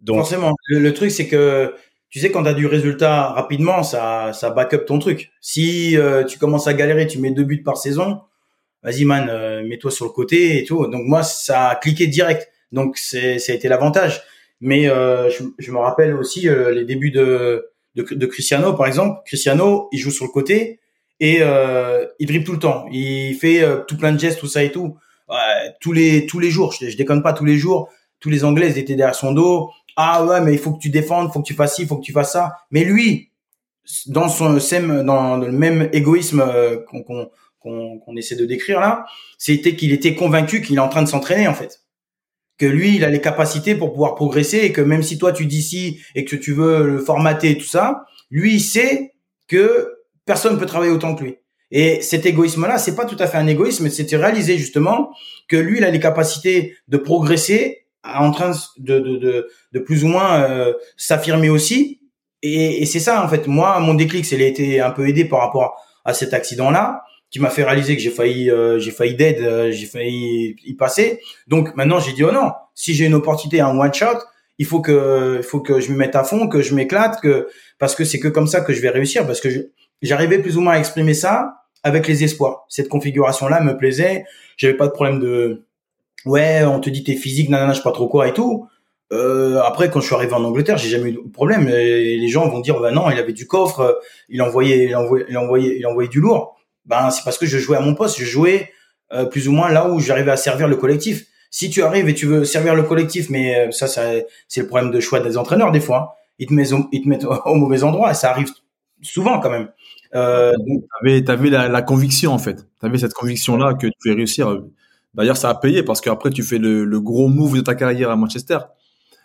Donc, Forcément. Le, le truc, c'est que tu sais, quand tu as du résultat rapidement, ça, ça back up ton truc. Si euh, tu commences à galérer, tu mets deux buts par saison, vas-y, man, euh, mets-toi sur le côté et tout. Donc, moi, ça a cliqué direct. Donc, c'est, ça a été l'avantage. Mais euh, je, je me rappelle aussi euh, les débuts de, de, de Cristiano, par exemple. Cristiano, il joue sur le côté et euh, il dribble tout le temps. Il fait euh, tout plein de gestes, tout ça et tout. Tous les tous les jours, je, déconne pas, tous les jours, tous les Anglais étaient derrière son dos. Ah ouais, mais il faut que tu défendes, faut que tu fasses ci, faut que tu fasses ça. Mais lui, dans son dans le même égoïsme euh, qu'on qu'on qu'on essaie de décrire là, c'était qu'il était convaincu qu'il est en train de s'entraîner en fait. Que lui, il a les capacités pour pouvoir progresser et que même si toi tu dis si et que tu veux le formater et tout ça, lui il sait que personne peut travailler autant que lui. Et cet égoïsme-là, c'est pas tout à fait un égoïsme, c'était réaliser justement que lui, il a les capacités de progresser, en train de, de, de, de plus ou moins euh, s'affirmer aussi. Et, et c'est ça, en fait. Moi, mon déclic, c'est a été un peu aidé par rapport à cet accident-là, qui m'a fait réaliser que j'ai failli, euh, j'ai failli dead, euh, j'ai failli y passer. Donc maintenant, j'ai dit oh non, si j'ai une opportunité, un one shot, il faut que, il faut que je me mette à fond, que je m'éclate, que parce que c'est que comme ça que je vais réussir, parce que j'arrivais plus ou moins à exprimer ça avec les espoirs. Cette configuration-là me plaisait. J'avais pas de problème de ouais, on te dit t'es physique, nanana, je sais pas trop quoi et tout. Euh, après, quand je suis arrivé en Angleterre, j'ai jamais eu de problème. Et les gens vont dire, bah non, il avait du coffre, euh, il envoyait, il envoyait, il envoyait, il envoyait du lourd. Ben, c'est parce que je jouais à mon poste, je jouais euh, plus ou moins là où j'arrivais à servir le collectif. Si tu arrives et tu veux servir le collectif, mais euh, ça, ça c'est le problème de choix des entraîneurs des fois. hein. Ils te mettent, au- ils te mettent au, au mauvais endroit et ça arrive souvent quand même. Euh, T'avais, t'avais la, conviction en fait. T'avais cette conviction là que tu pouvais réussir. D'ailleurs, ça a payé parce qu'après tu fais le, le gros move de ta carrière à Manchester.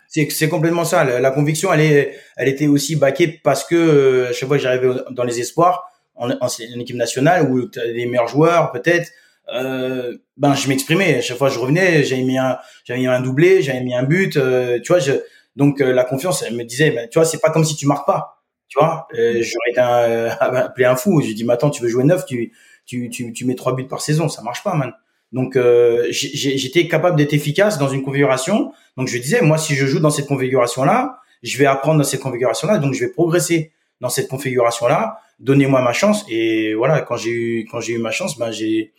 C'est complètement ça. La, la conviction, elle est, elle était aussi baquée parce que euh, à chaque fois que j'arrivais dans les espoirs, en, en, en équipe nationale où tu as des meilleurs joueurs peut-être, euh, ben je m'exprimais. À chaque fois que je revenais, j'avais mis un, j'avais mis un doublé, j'avais mis un but. euh, tu vois, je, donc euh, la confiance, elle me disait, ben, tu vois, c'est pas comme si tu marques pas. Tu vois, euh, j'aurais été un, appelé un fou. J'ai dit, mais attends, tu veux jouer neuf, tu, tu, tu, tu mets trois buts par saison, ça marche pas, man. Donc euh, j'ai- j'ai- j'étais capable d'être efficace dans une configuration. Donc je disais, moi, si je joue dans cette configuration-là, je vais apprendre dans cette configuration-là, donc je vais progresser dans cette configuration-là. Donnez-moi ma chance. Et voilà, quand j'ai eu quand j'ai eu ma chance, ben j'ai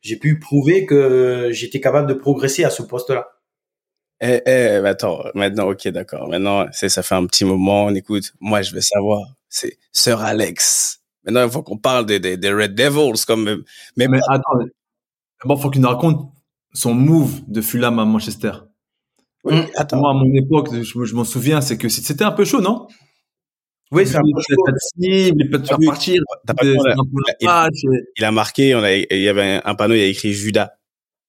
j'ai pu prouver que j'étais capable de progresser à ce poste-là. Eh, eh, attends, maintenant, ok, d'accord. Maintenant, c'est, ça fait un petit moment, on écoute. Moi, je veux savoir, c'est Sir Alex. Maintenant, il faut qu'on parle des, des, des Red Devils, comme, mais, mais attends, d'abord, faut qu'il nous raconte son move de Fulham à Manchester. Oui, attends. Moi, à mon époque, je, je m'en souviens, c'est que c'était un peu chaud, non? Oui, c'est un peu chaud. Il peut te faire partir. Il a marqué, on a, il y avait un panneau, il y a écrit Judas.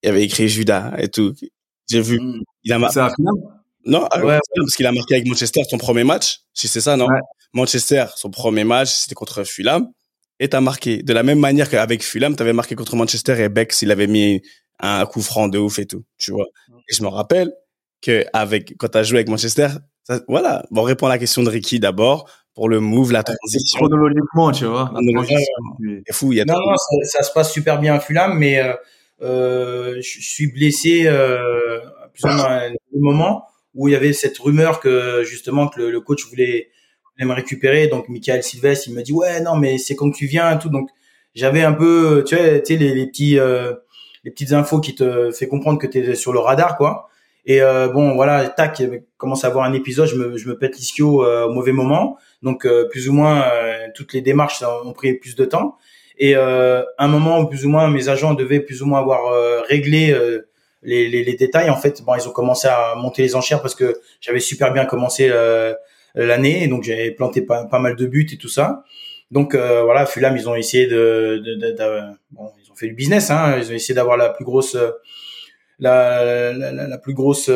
Il y avait écrit Judas et tout. J'ai vu. Hmm. Il a marqué. Non, ah, ouais, parce qu'il a marqué avec Manchester son premier match. Si c'est ça, non? Manchester, son premier match, c'était contre Fulham. Et t'as marqué. De la même manière qu'avec Fulham, t'avais marqué contre Manchester et Beck, s'il avait mis un coup franc de ouf et tout. Tu vois? Et je me rappelle que avec, quand t'as joué avec Manchester, ça, voilà. Bon, on répond à la question de Ricky d'abord pour le move, la transition. Chronologiquement, tu vois. C'est fou, il y a Non, non, ça, ça, se passe super bien à Fulham, mais euh, euh, je suis blessé euh, plus ou moins un moment où il y avait cette rumeur que justement que le, coach voulait, voulait, me récupérer. Donc Michael Silvestre, il me dit ouais non mais c'est quand tu viens et tout. Donc j'avais un peu tu vois tu sais les, les petits euh, les petites infos qui te fait comprendre que tu es sur le radar quoi. Et euh, bon voilà tac commence à avoir un épisode, je me je me pète l'ischio euh, au mauvais moment. Donc euh, plus ou moins toutes les démarches ont pris plus de temps. Et euh, un moment plus ou moins mes agents devaient plus ou moins avoir euh, réglé euh, les, les, les, détails. En fait, bon, ils ont commencé à monter les enchères parce que j'avais super bien commencé euh, l'année, donc j'avais planté pas, pas, mal de buts et tout ça. Donc voilà, Fulham, ils ont essayé de, de, de, bon, ils ont fait du business, hein, ils ont essayé d'avoir la plus grosse, la, la, la plus grosse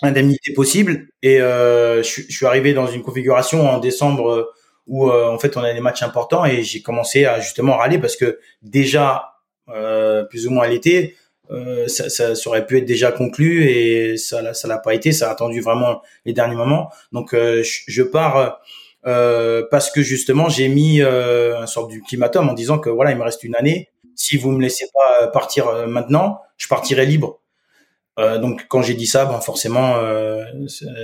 indemnité possible. Et je, je, suis arrivé dans une configuration en décembre où euh, en fait on a des matchs importants et j'ai commencé à justement râler parce que déjà euh, plus ou moins à l'été euh, ça, ça, ça, aurait pu être déjà conclu et ça ça l'a pas été ça a attendu vraiment les derniers moments. Donc je, je, pars parce que justement j'ai mis un sorte d'ultimatum en disant que voilà il me reste une année. Si vous me laissez pas partir maintenant je partirai libre. Euh, donc quand j'ai dit ça, ben forcément, euh,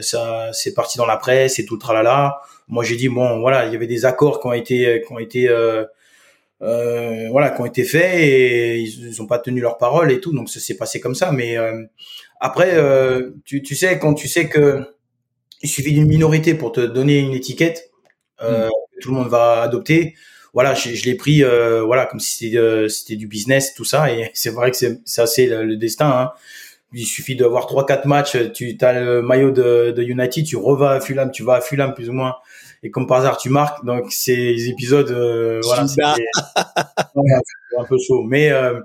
ça c'est parti dans la presse et tout le tralala. Moi j'ai dit bon voilà, il y avait des accords qui ont été qui ont été euh, euh voilà qui ont été faits et ils n'ont pas tenu leur parole et tout. Donc ça s'est passé comme ça. Mais après, tu, tu sais quand tu sais que il suffit d'une minorité pour te donner une étiquette, mm. tout le monde va adopter voilà, je, je l'ai pris voilà comme si c'était c'était du business tout ça et c'est vrai que c'est c'est assez le, le destin hein il suffit d'avoir trois quatre matchs, tu as le maillot de, de, United, tu revas à Fulham, tu vas à Fulham plus ou moins, et comme par hasard tu marques. Donc ces épisodes, euh, voilà, c'est un peu chaud. Mais euh,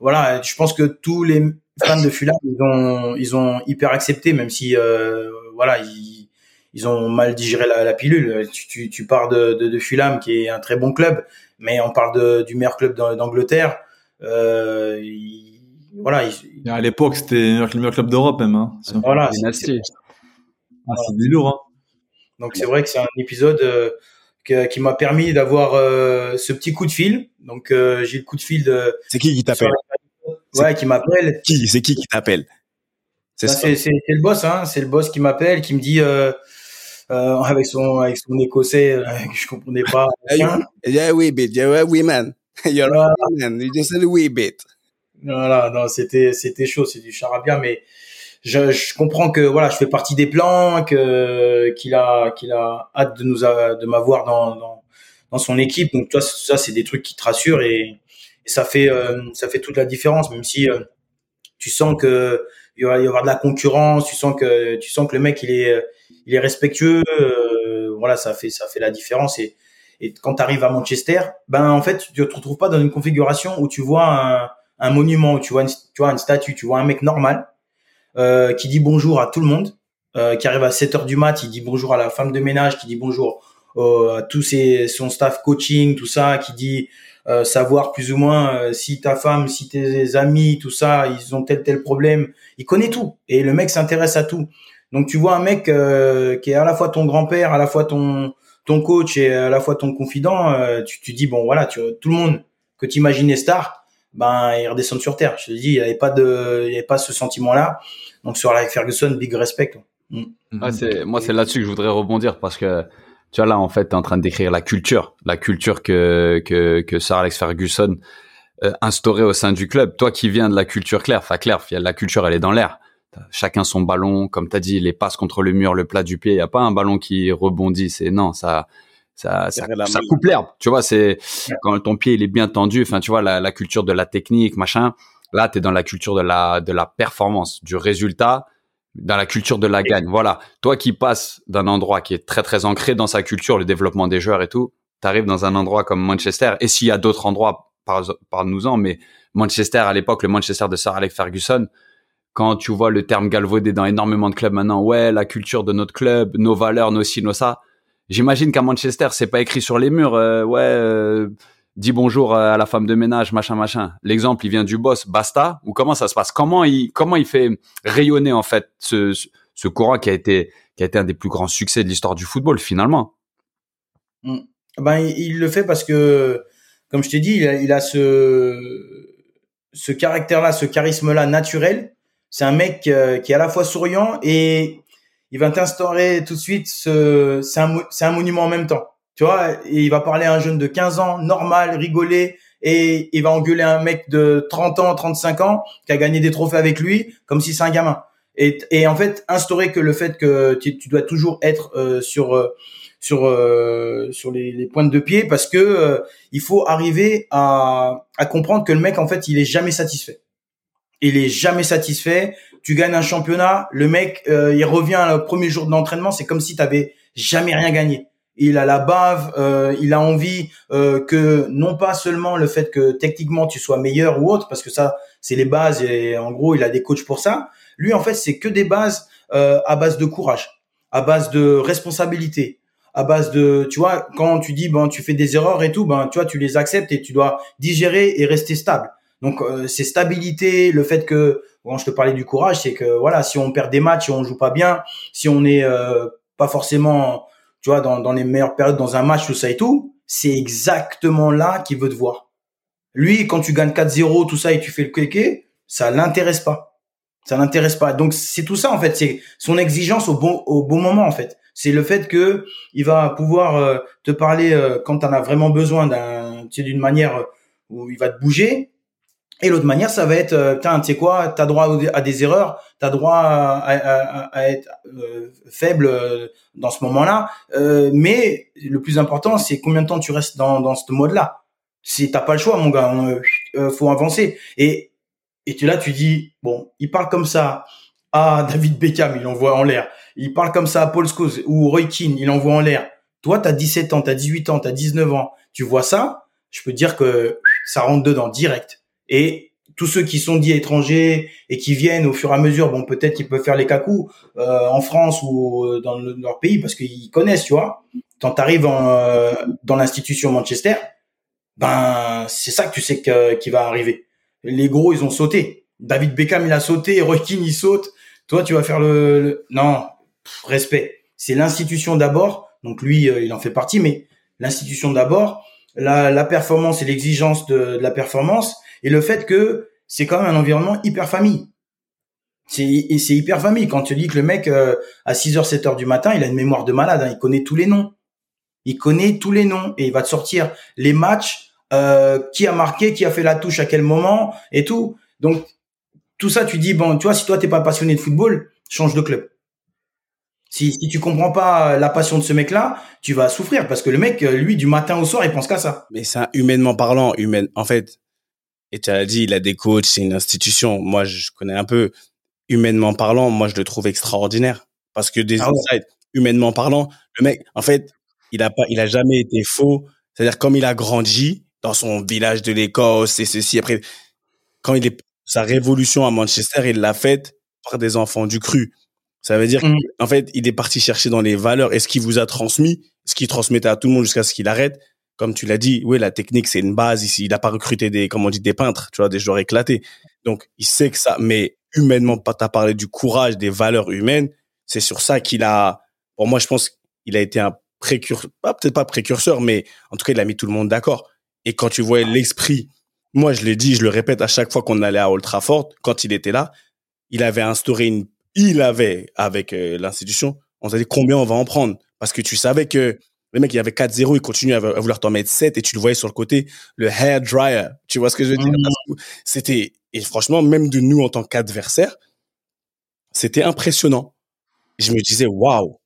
voilà, je pense que tous les fans de Fulham, ils ont, ils ont hyper accepté, même si euh, voilà, ils, ils ont mal digéré la, la pilule. Tu, tu, tu pars de, de, de, Fulham, qui est un très bon club, mais on parle de, du meilleur club d'Angleterre. Euh, voilà. à l'époque, c'était le meilleur club d'Europe même. Hein. Voilà. C'est ah, du lourd. Hein. Donc c'est vrai que c'est un épisode euh, qui m'a permis d'avoir euh, ce petit coup de fil. Donc euh, j'ai le coup de fil de. C'est qui qui t'appelle? Ouais, qui m'appelle. Qui C'est qui qui t'appelle? C'est bah, le boss, hein. C'est le boss qui m'appelle, qui me dit. Euh, euh, avec son avec son écossais que je comprenais pas. yeah, wee bit, yeah, wee man. You're a man. You just a wee bit. Voilà, non, c'était c'était chaud, c'est du charabia, mais je, je, comprends que voilà, je fais partie des plans, que qu'il a qu'il a hâte de nous de m'avoir dans, dans, dans son équipe. Donc toi, ça c'est des trucs qui te rassurent et, ça fait euh, ça fait toute la différence, même si euh, tu sens que il va y avoir de la concurrence, tu sens que tu sens que le mec il est il est respectueux, euh, voilà, ça fait ça fait la différence et et quand tu arrives à Manchester, ben en fait, tu te retrouves pas dans une configuration où tu vois un un monument, tu vois une, tu vois une statue, tu vois un mec normal euh, qui dit bonjour à tout le monde, euh, qui arrive à 7 heures du mat, il dit bonjour à la femme de ménage, qui dit bonjour euh, à tous ses, son staff coaching, tout ça, qui dit euh, savoir plus ou moins euh, si ta femme, si tes amis, tout ça, ils ont tel tel problème. Il connaît tout et le mec s'intéresse à tout. Donc tu vois un mec euh, qui est à la fois ton grand-père, à la fois ton ton coach et à la fois ton confident. tu tu dis bon voilà, tu, tout le monde que tu imaginais star, ben ils redescendent sur terre. Je te dis, il n'y avait pas de, il y avait pas ce sentiment-là. Donc sur Alex Ferguson, big respect. Mm. Ah, c'est, moi c'est là-dessus que je voudrais rebondir parce que tu vois là en fait, t'es en train de décrire la culture, la culture que que que Sir Alex Ferguson euh, instauré au sein du club. Toi qui viens de la culture claire, enfin claire, la culture elle est dans l'air. Chacun son ballon, comme tu as dit, les passes contre le mur, le plat du pied. Il y a pas un ballon qui rebondit. C'est non, ça, ça, ça, ça coupe l'herbe. Tu vois, c'est quand ton pied il est bien tendu. Enfin, tu vois la, la culture de la technique, machin. Là, tu es dans la culture de la de la performance, du résultat, dans la culture de la gagne. Voilà. Toi qui passes d'un endroit qui est très très ancré dans sa culture, le développement des joueurs et tout, tu arrives dans un endroit comme Manchester. Et s'il y a d'autres endroits, parle-nous-en. Mais Manchester à l'époque, le Manchester de Sir Alex Ferguson, quand tu vois le terme galvaudé dans énormément de clubs maintenant, ouais, la culture de notre club, nos valeurs, nos ci, nos ça. J'imagine qu'à Manchester, c'est pas écrit sur les murs. Euh, ouais, euh, dis bonjour à la femme de ménage, machin, machin. L'exemple, il vient du boss, basta. Ou comment ça se passe? Comment il, comment il fait rayonner en fait ce, ce courant qui a été, qui a été un des plus grands succès de l'histoire du football finalement? Mm. Ben, il le fait parce que, comme je t'ai dit, il a, il a ce, ce caractère-là, ce charisme-là naturel c'est un mec euh, qui est à la fois souriant et il va t'instaurer tout de suite ce, c'est un, c'est un monument en même temps. Tu vois, il va parler à un jeune de 15 ans, normal, rigoler, et il va engueuler un mec de 30 ans, 35 ans, qui a gagné des trophées avec lui, comme si c'est un gamin. Et, et en fait, instaurer que le fait que tu, tu dois toujours être euh, sur euh, sur sur les, les, pointes de pied, parce que il faut arriver à, à comprendre que le mec, en fait, il est jamais satisfait il est jamais satisfait. Tu gagnes un championnat, le mec, euh, il revient le premier jour de l'entraînement, c'est comme si tu jamais rien gagné. Il a la bave, euh, il a envie euh, que non pas seulement le fait que techniquement tu sois meilleur ou autre, parce que ça c'est les bases et en gros il a des coachs pour ça. Lui en fait c'est que des bases à base de courage, à base de responsabilité, à base de tu vois quand tu dis ben tu fais des erreurs et tout ben tu vois tu les acceptes et tu dois digérer et rester stable. Donc euh, c'est stabilité, le fait que quand je te parlais du courage, c'est que voilà, si on perd des matchs et on joue pas bien, si on est euh, pas forcément, tu vois, dans, dans les meilleures périodes dans un match tout ça et tout, c'est exactement là qu'il veut te voir. Lui, quand tu gagnes 4-0 tout ça et tu fais le kéké, ça l'intéresse pas. Ça l'intéresse pas. Donc c'est tout ça en fait, c'est son exigence au bon au bon moment en fait. C'est le fait que il va pouvoir euh, te parler quand tu en as vraiment besoin d'un d'une manière où il va te bouger et l'autre manière, ça va être, euh, tu sais quoi, t'as droit à des erreurs, t'as droit à, être euh, faible euh, dans ce moment-là. Euh, mais le plus important, c'est combien de temps tu restes dans, dans ce mode-là. Si t'as pas le choix, mon gars, euh, faut avancer. Et et tu là, tu dis, bon, il parle comme ça à David Beckham, il envoie en l'air. Il parle comme ça à Paul Scholes ou Roy Keane, il envoie en l'air. Toi, t'as 17 ans, t'as 18 ans, t'as 19 ans. Tu vois ça, je peux dire que ça rentre dedans direct. Et tous ceux qui sont dits étrangers et qui viennent au fur et à mesure, bon, peut-être qu'ils peuvent faire les cacous euh, en France ou euh, dans leur pays parce qu'ils connaissent, tu vois. Quand tu arrives euh, dans l'institution Manchester, ben c'est ça que tu sais qui va arriver. Les gros, ils ont sauté. David Beckham, il a sauté. Roy il saute. Toi, tu vas faire le... non, respect. C'est l'institution d'abord. Donc lui, il en fait partie, mais l'institution d'abord, la, la performance et l'exigence de, de la performance et le fait que c'est quand même un environnement hyper famille. C'est c'est hyper famille quand tu dis que le mec euh, à 6h 7h du matin, il a une mémoire de malade, hein, il connaît tous les noms. Il connaît tous les noms et il va te sortir les matchs euh, qui a marqué, qui a fait la touche à quel moment et tout. Donc tout ça tu dis bon, tu vois si toi t'es pas passionné de football, change de club. Si, si tu comprends pas la passion de ce mec-là, tu vas souffrir parce que le mec, lui, du matin au soir, il pense qu'à ça. Mais ça, humainement parlant, humaine, en fait, et tu as dit, il a des coachs, c'est une institution. Moi, je connais un peu. Humainement parlant, moi, je le trouve extraordinaire. Parce que des ah insights, humainement parlant, le mec, en fait, il a pas, il a jamais été faux. C'est-à-dire, comme il a grandi dans son village de l'Écosse et ceci, après, quand il est, sa révolution à Manchester, il l'a faite par des enfants du cru. Ça veut dire mmh. qu'en fait, il est parti chercher dans les valeurs et ce qu'il vous a transmis, ce qu'il transmettait à tout le monde jusqu'à ce qu'il arrête comme tu l'as dit, oui, la technique, c'est une base ici. Il n'a pas recruté des, comme on dit, des peintres, tu vois, des joueurs éclatés. Donc, il sait que ça, mais humainement, t'as parlé du courage, des valeurs humaines. C'est sur ça qu'il a, pour moi, je pense qu'il a été un précurseur, peut-être pas précurseur, mais en tout cas, il a mis tout le monde d'accord. Et quand tu vois l'esprit, moi, je l'ai dit, je le répète à chaque fois qu'on allait à Old Trafford, quand il était là, il avait instauré une, il avait, avec euh, l'institution, on s'est dit combien on va en prendre. Parce que tu savais que Le mec, il avait 4-0, il continue à, à vouloir t'en mettre 7 et tu le voyais sur le côté, le hair dryer. Tu vois ce que je veux dire? Mhm. C'était, et franchement, même de nous en tant qu'adversaires, c'était impressionnant. Je me disais, waouh.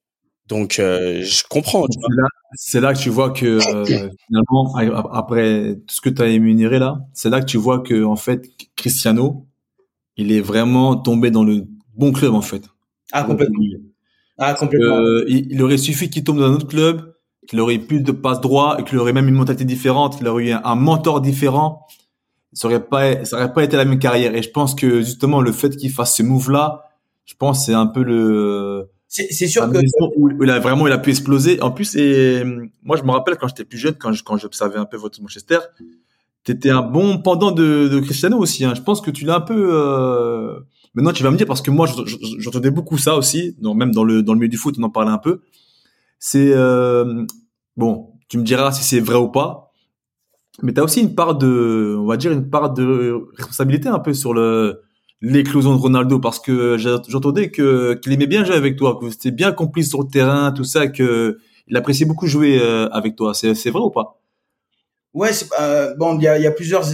Donc, euh, je comprends. C'est là, que tu vois que euh, finalement, après tout ce que tu as énuméré là, c'est là que tu vois que en fait, Cristiano, il est vraiment tombé dans le bon club en fait. Ah, complètement. Ah, complètement. Euh, il, il aurait suffi qu'il tombe dans un autre club, qu'il aurait plus de passe droit et qu'il aurait même une mentalité différente, qu'il aurait eu un, mentor différent. Ça aurait pas, ça aurait pas été la même carrière. Et je pense que justement le fait qu'il fasse ce move là, je pense c'est un peu le C'est sûr que où où il a vraiment il a pu exploser. En plus, et moi je me rappelle quand j'étais plus jeune, quand je, quand j'observais un peu votre Manchester, t'étais un bon pendant de, de Cristiano aussi. Hein. Je pense que tu l'as un peu. Euh... Maintenant, tu vas me dire parce que moi, je- je- j'entendais beaucoup ça aussi, même dans le dans le milieu du foot, on en parlait un peu. C'est euh... bon, tu me diras si c'est vrai ou pas, mais tu as aussi une part de, on va dire une part de responsabilité un peu sur le l'éclosion de Ronaldo parce que j'entendais que qu'il aimait bien jouer avec toi, que c'était bien complice sur le terrain, tout ça, que il appréciait beaucoup jouer euh, avec toi. C'est vrai ou pas? Ouais, euh, bon, il y a, y a plusieurs,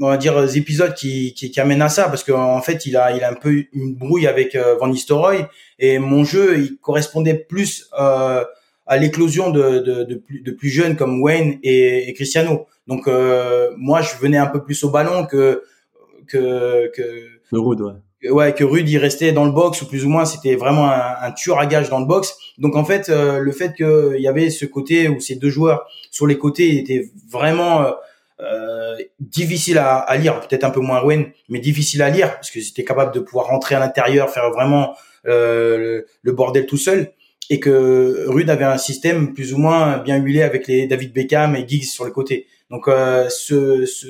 on va dire, épisodes qui, qui, qui amènent à ça parce qu'en fait, il a, il a un peu une brouille avec euh, Van Nistelrooy et mon jeu, il correspondait plus euh, à l'éclosion de, de, de, plus, de plus jeunes comme Wayne et, et Cristiano. Donc euh, moi, je venais un peu plus au ballon que que que Le Rude, ouais. que- ouais que Rude il restait dans le box ou plus ou moins c'était vraiment un, un tueur à gage dans le box donc en fait euh, le fait qu'il y avait ce côté où ces deux joueurs sur les côtés étaient vraiment euh, euh, difficile à, à lire peut-être un peu moins Wayne mais difficile à lire parce que c'était capable de pouvoir rentrer à l'intérieur faire vraiment euh, le, le bordel tout seul et que Rude avait un système plus ou moins bien huilé avec les David Beckham et Giggs sur les côtés donc euh, ce, ce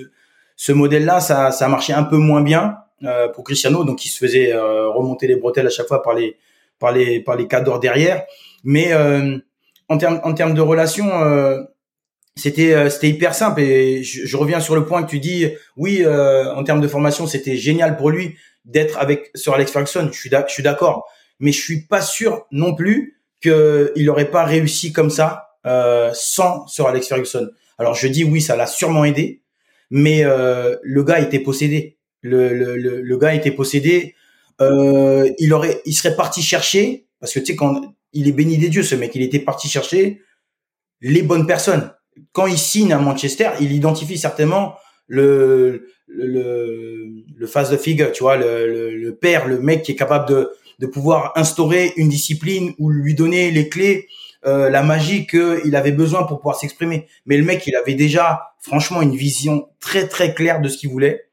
ce modèle-là, ça, ça marchait un peu moins bien euh, pour Cristiano, donc il se faisait euh, remonter les bretelles à chaque fois par les par les par les cadors derrière. Mais euh, en termes en termes de relation, euh, c'était euh, c'était hyper simple. Et je, je reviens sur le point que tu dis. Oui, en termes de formation, c'était génial pour lui d'être avec sur Alex Ferguson. Je suis je suis d'accord, mais je suis pas sûr non plus que il aurait pas réussi comme ça euh, sans sur Alex Ferguson. Alors je dis oui, ça l'a sûrement aidé, mais euh, le gars était possédé. Le, le, le, le gars était possédé. Euh, il aurait, il serait parti chercher parce que tu sais quand il est béni des dieux ce mec, il était parti chercher les bonnes personnes. Quand il signe à Manchester, il identifie certainement le le le, le face de figure, tu vois, le, le, le père, le mec qui est capable de de pouvoir instaurer une discipline ou lui donner les clés euh, la magie qu'il avait besoin pour pouvoir s'exprimer. Mais le mec, il avait déjà, franchement, une vision très très claire de ce qu'il voulait.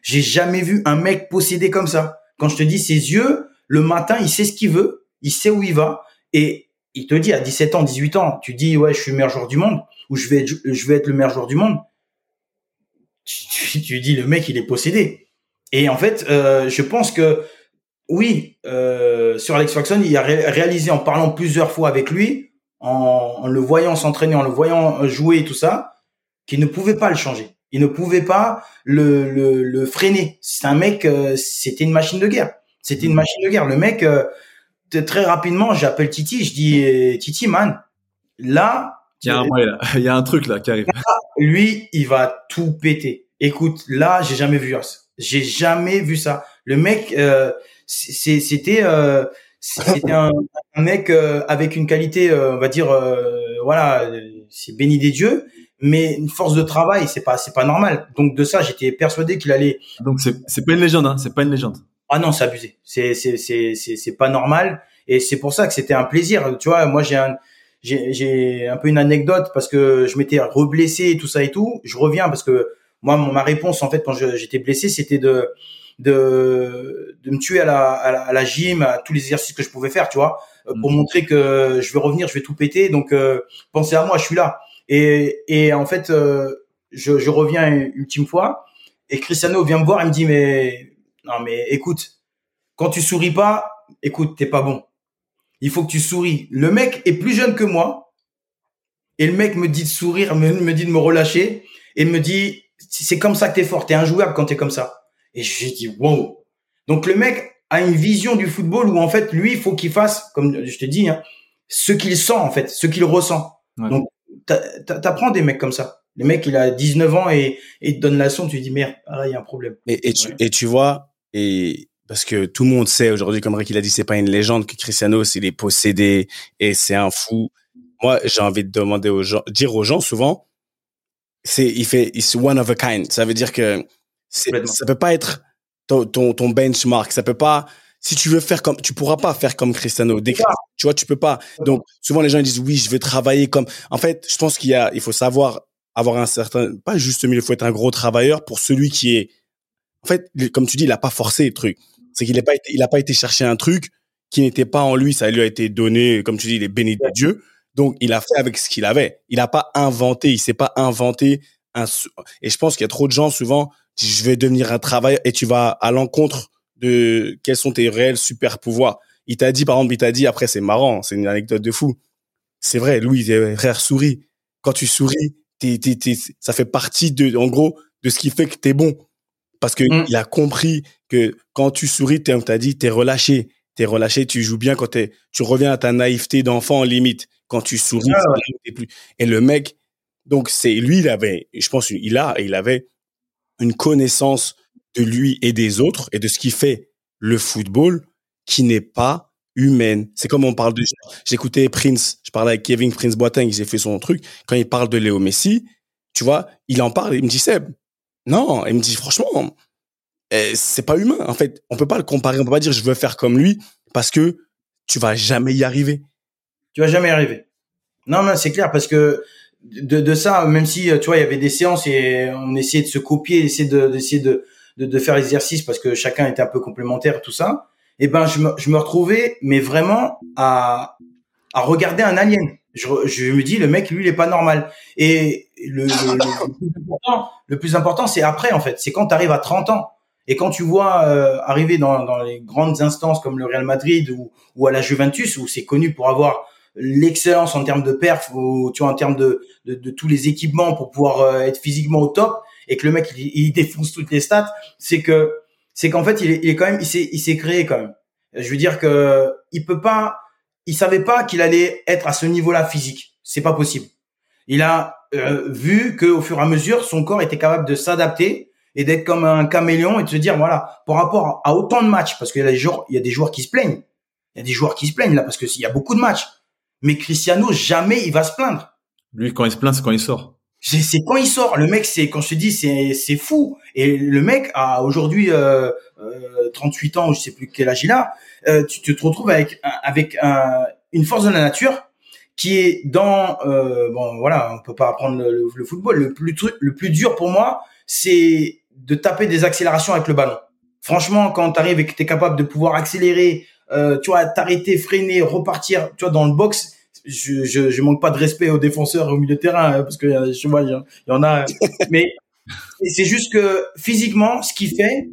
J'ai jamais vu un mec possédé comme ça. Quand je te dis ses yeux, le matin, il sait ce qu'il veut, il sait où il va, et il te dit à 17 ans, 18 ans, tu dis ouais, je suis le meilleur joueur du monde, ou je vais être, je vais être le meilleur joueur du monde. Tu, tu, tu dis le mec, il est possédé. Et en fait, euh, je pense que oui, euh, sur Alex Ferguson, il a ré- réalisé en parlant plusieurs fois avec lui, en, en le voyant s'entraîner, en le voyant jouer et tout ça, qu'il ne pouvait pas le changer. Il ne pouvait pas le, le, le freiner. C'est un mec, euh, c'était une machine de guerre. C'était une machine de guerre. Le mec, euh, très rapidement, j'appelle Titi, je dis Titi, man, là, Il y, a un, il y a un truc là qui arrive. lui, il va tout péter. Écoute, là, j'ai jamais vu ça. J'ai jamais vu ça. Le mec, euh, c'était euh, c'était un, un mec euh, avec une qualité, euh, on va dire, euh, voilà, c'est béni des dieux, mais une force de travail, c'est pas c'est pas normal. Donc de ça, j'étais persuadé qu'il allait. Donc c'est c'est pas une légende, hein, c'est pas une légende. Ah non, c'est abusé. C'est c'est c'est c'est c'est pas normal. Et c'est pour ça que c'était un plaisir. Tu vois, moi j'ai un j'ai j'ai un peu une anecdote parce que je m'étais reblessé et tout ça et tout. Je reviens parce que moi mon- ma réponse en fait quand j'étais blessé c'était de de de me tuer à la, à la à la gym à tous les exercices que je pouvais faire tu vois euh, pour Mhm. montrer que je vais revenir je vais tout péter. Donc euh, pensez à moi je suis là. Et et en fait euh, je je reviens une ultime fois. Et Cristiano vient me voir et me dit mais non mais écoute quand tu souris pas écoute t'es pas bon. Il faut que tu souris. Le mec est plus jeune que moi. Et le mec me dit de sourire me, me dit de me relâcher et me dit c'est comme ça que t'es fort. T'es injouable quand t'es comme ça et j'ai dit wow donc le mec a une vision du football où en fait lui il faut qu'il fasse comme je te dis hein, ce qu'il sent en fait ce qu'il ressent Ouais. Donc, t'a- t'a- t'apprends des mecs comme ça. Les mecs, il a 19 ans et, et il te donne la leçon, tu lui dis, merde, ah là, il y a un problème. Et, et, tu, Ouais. et tu vois, et parce que tout le monde sait aujourd'hui, comme Rick il a dit, c'est pas une légende que Cristiano, il est possédé et c'est un fou. Moi, j'ai envie de demander aux gens, dire aux gens souvent, c'est, il fait, it's one of a kind. Ça veut dire que c'est. Ça peut pas être ton, ton, ton benchmark. Ça peut pas, si tu veux faire comme, tu pourras pas faire comme Cristiano. Tu vois, tu peux pas. Donc, souvent les gens ils disent, oui, je vais travailler comme, en fait, je pense qu'il y a, il faut savoir avoir un certain, pas juste milieu, il faut être un gros travailleur pour celui qui est, en fait, comme tu dis, il a pas forcé le truc. C'est qu'il n'a pas été, il a pas été chercher un truc qui n'était pas en lui. Ça lui a été donné, comme tu dis, il est béni de Dieu. Donc, il a fait avec ce qu'il avait. Il n'a pas inventé. Il s'est pas inventé un, et je pense qu'il y a trop de gens, souvent, je vais devenir un travailleur et tu vas à l'encontre de quels sont tes réels super pouvoirs. Il t'a dit, par exemple, il t'a dit, après, c'est marrant, c'est une anecdote de fou. C'est vrai, Louis, frère, souris. Quand tu souris, t'es, t'es, t'es- ça fait partie de, en gros, de ce qui fait que t'es bon. Parce que Mm. il a compris que quand tu souris, t'es, t'as dit, t'es relâché. T'es relâché, tu joues bien quand t'es, tu reviens à ta naïveté d'enfant limite. Quand tu souris, Ah ouais. plus. Et le mec, donc c'est, lui, il avait, je pense, il a, il avait une connaissance de lui et des autres et de ce qui fait le football qui n'est pas humaine. C'est comme on parle de, j'écoutais Prince, je parlais avec Kevin Prince Boateng, j'ai fait son truc. Quand il parle de Léo Messi, tu vois, il en parle, il me dit Seb, non, il me dit franchement, euh, c'est pas humain. En fait, on peut pas le comparer, on peut pas dire je veux faire comme lui parce que tu vas jamais y arriver. Tu vas jamais y arriver. Non, non, c'est clair parce que de, de ça, même si euh, tu vois, il y avait des séances et on essayait de se copier, essayer de d'essayer de, de de faire l'exercice parce que chacun était un peu complémentaire, tout ça. Et ben, je me je me retrouvais, mais vraiment à à regarder un alien. Je, je me dis, le mec, lui, il est pas normal. Et le, le, le plus important, le plus important, c'est après, en fait. C'est quand tu arrives à 30 ans. Et quand tu vois euh, arriver dans, dans les grandes instances comme le Real Madrid ou, ou à la Juventus, où c'est connu pour avoir l'excellence en termes de perf, ou tu vois, en termes de, de, de tous les équipements pour pouvoir euh, être physiquement au top, et que le mec il, il défonce toutes les stats, c'est que c'est qu'en fait il est, il est quand même il s'est il s'est créé quand même. Je veux dire que il peut pas, il savait pas qu'il allait être à ce niveau-là physique. C'est pas possible. Il a euh, vu que au fur et à mesure son corps était capable de s'adapter et d'être comme un caméléon et de se dire voilà par rapport à autant de matchs parce qu'il y a des joueurs il y a des joueurs qui se plaignent il y a des joueurs qui se plaignent là parce que s'il y a beaucoup de matchs mais Cristiano jamais il va se plaindre. Lui, quand il se plaint, c'est quand il sort. c'est quand il sort. Le mec c'est quand je te dis c'est c'est fou. Et le mec a aujourd'hui euh, euh, 38 ans je sais plus quel âge il a euh, tu, tu te retrouves avec avec un- une force de la nature qui est dans euh, bon voilà on peut pas apprendre le, le- le football. Le plus truc le plus dur pour moi c'est de taper des accélérations avec le ballon. Franchement quand tu arrives et que tu es capable de pouvoir accélérer euh, tu vois t'arrêter freiner repartir tu vois dans le box je, je, je manque pas de respect aux défenseurs et au milieu de terrain hein, parce que euh, je vois il y en- il y en a mais c'est juste que physiquement ce qu'il fait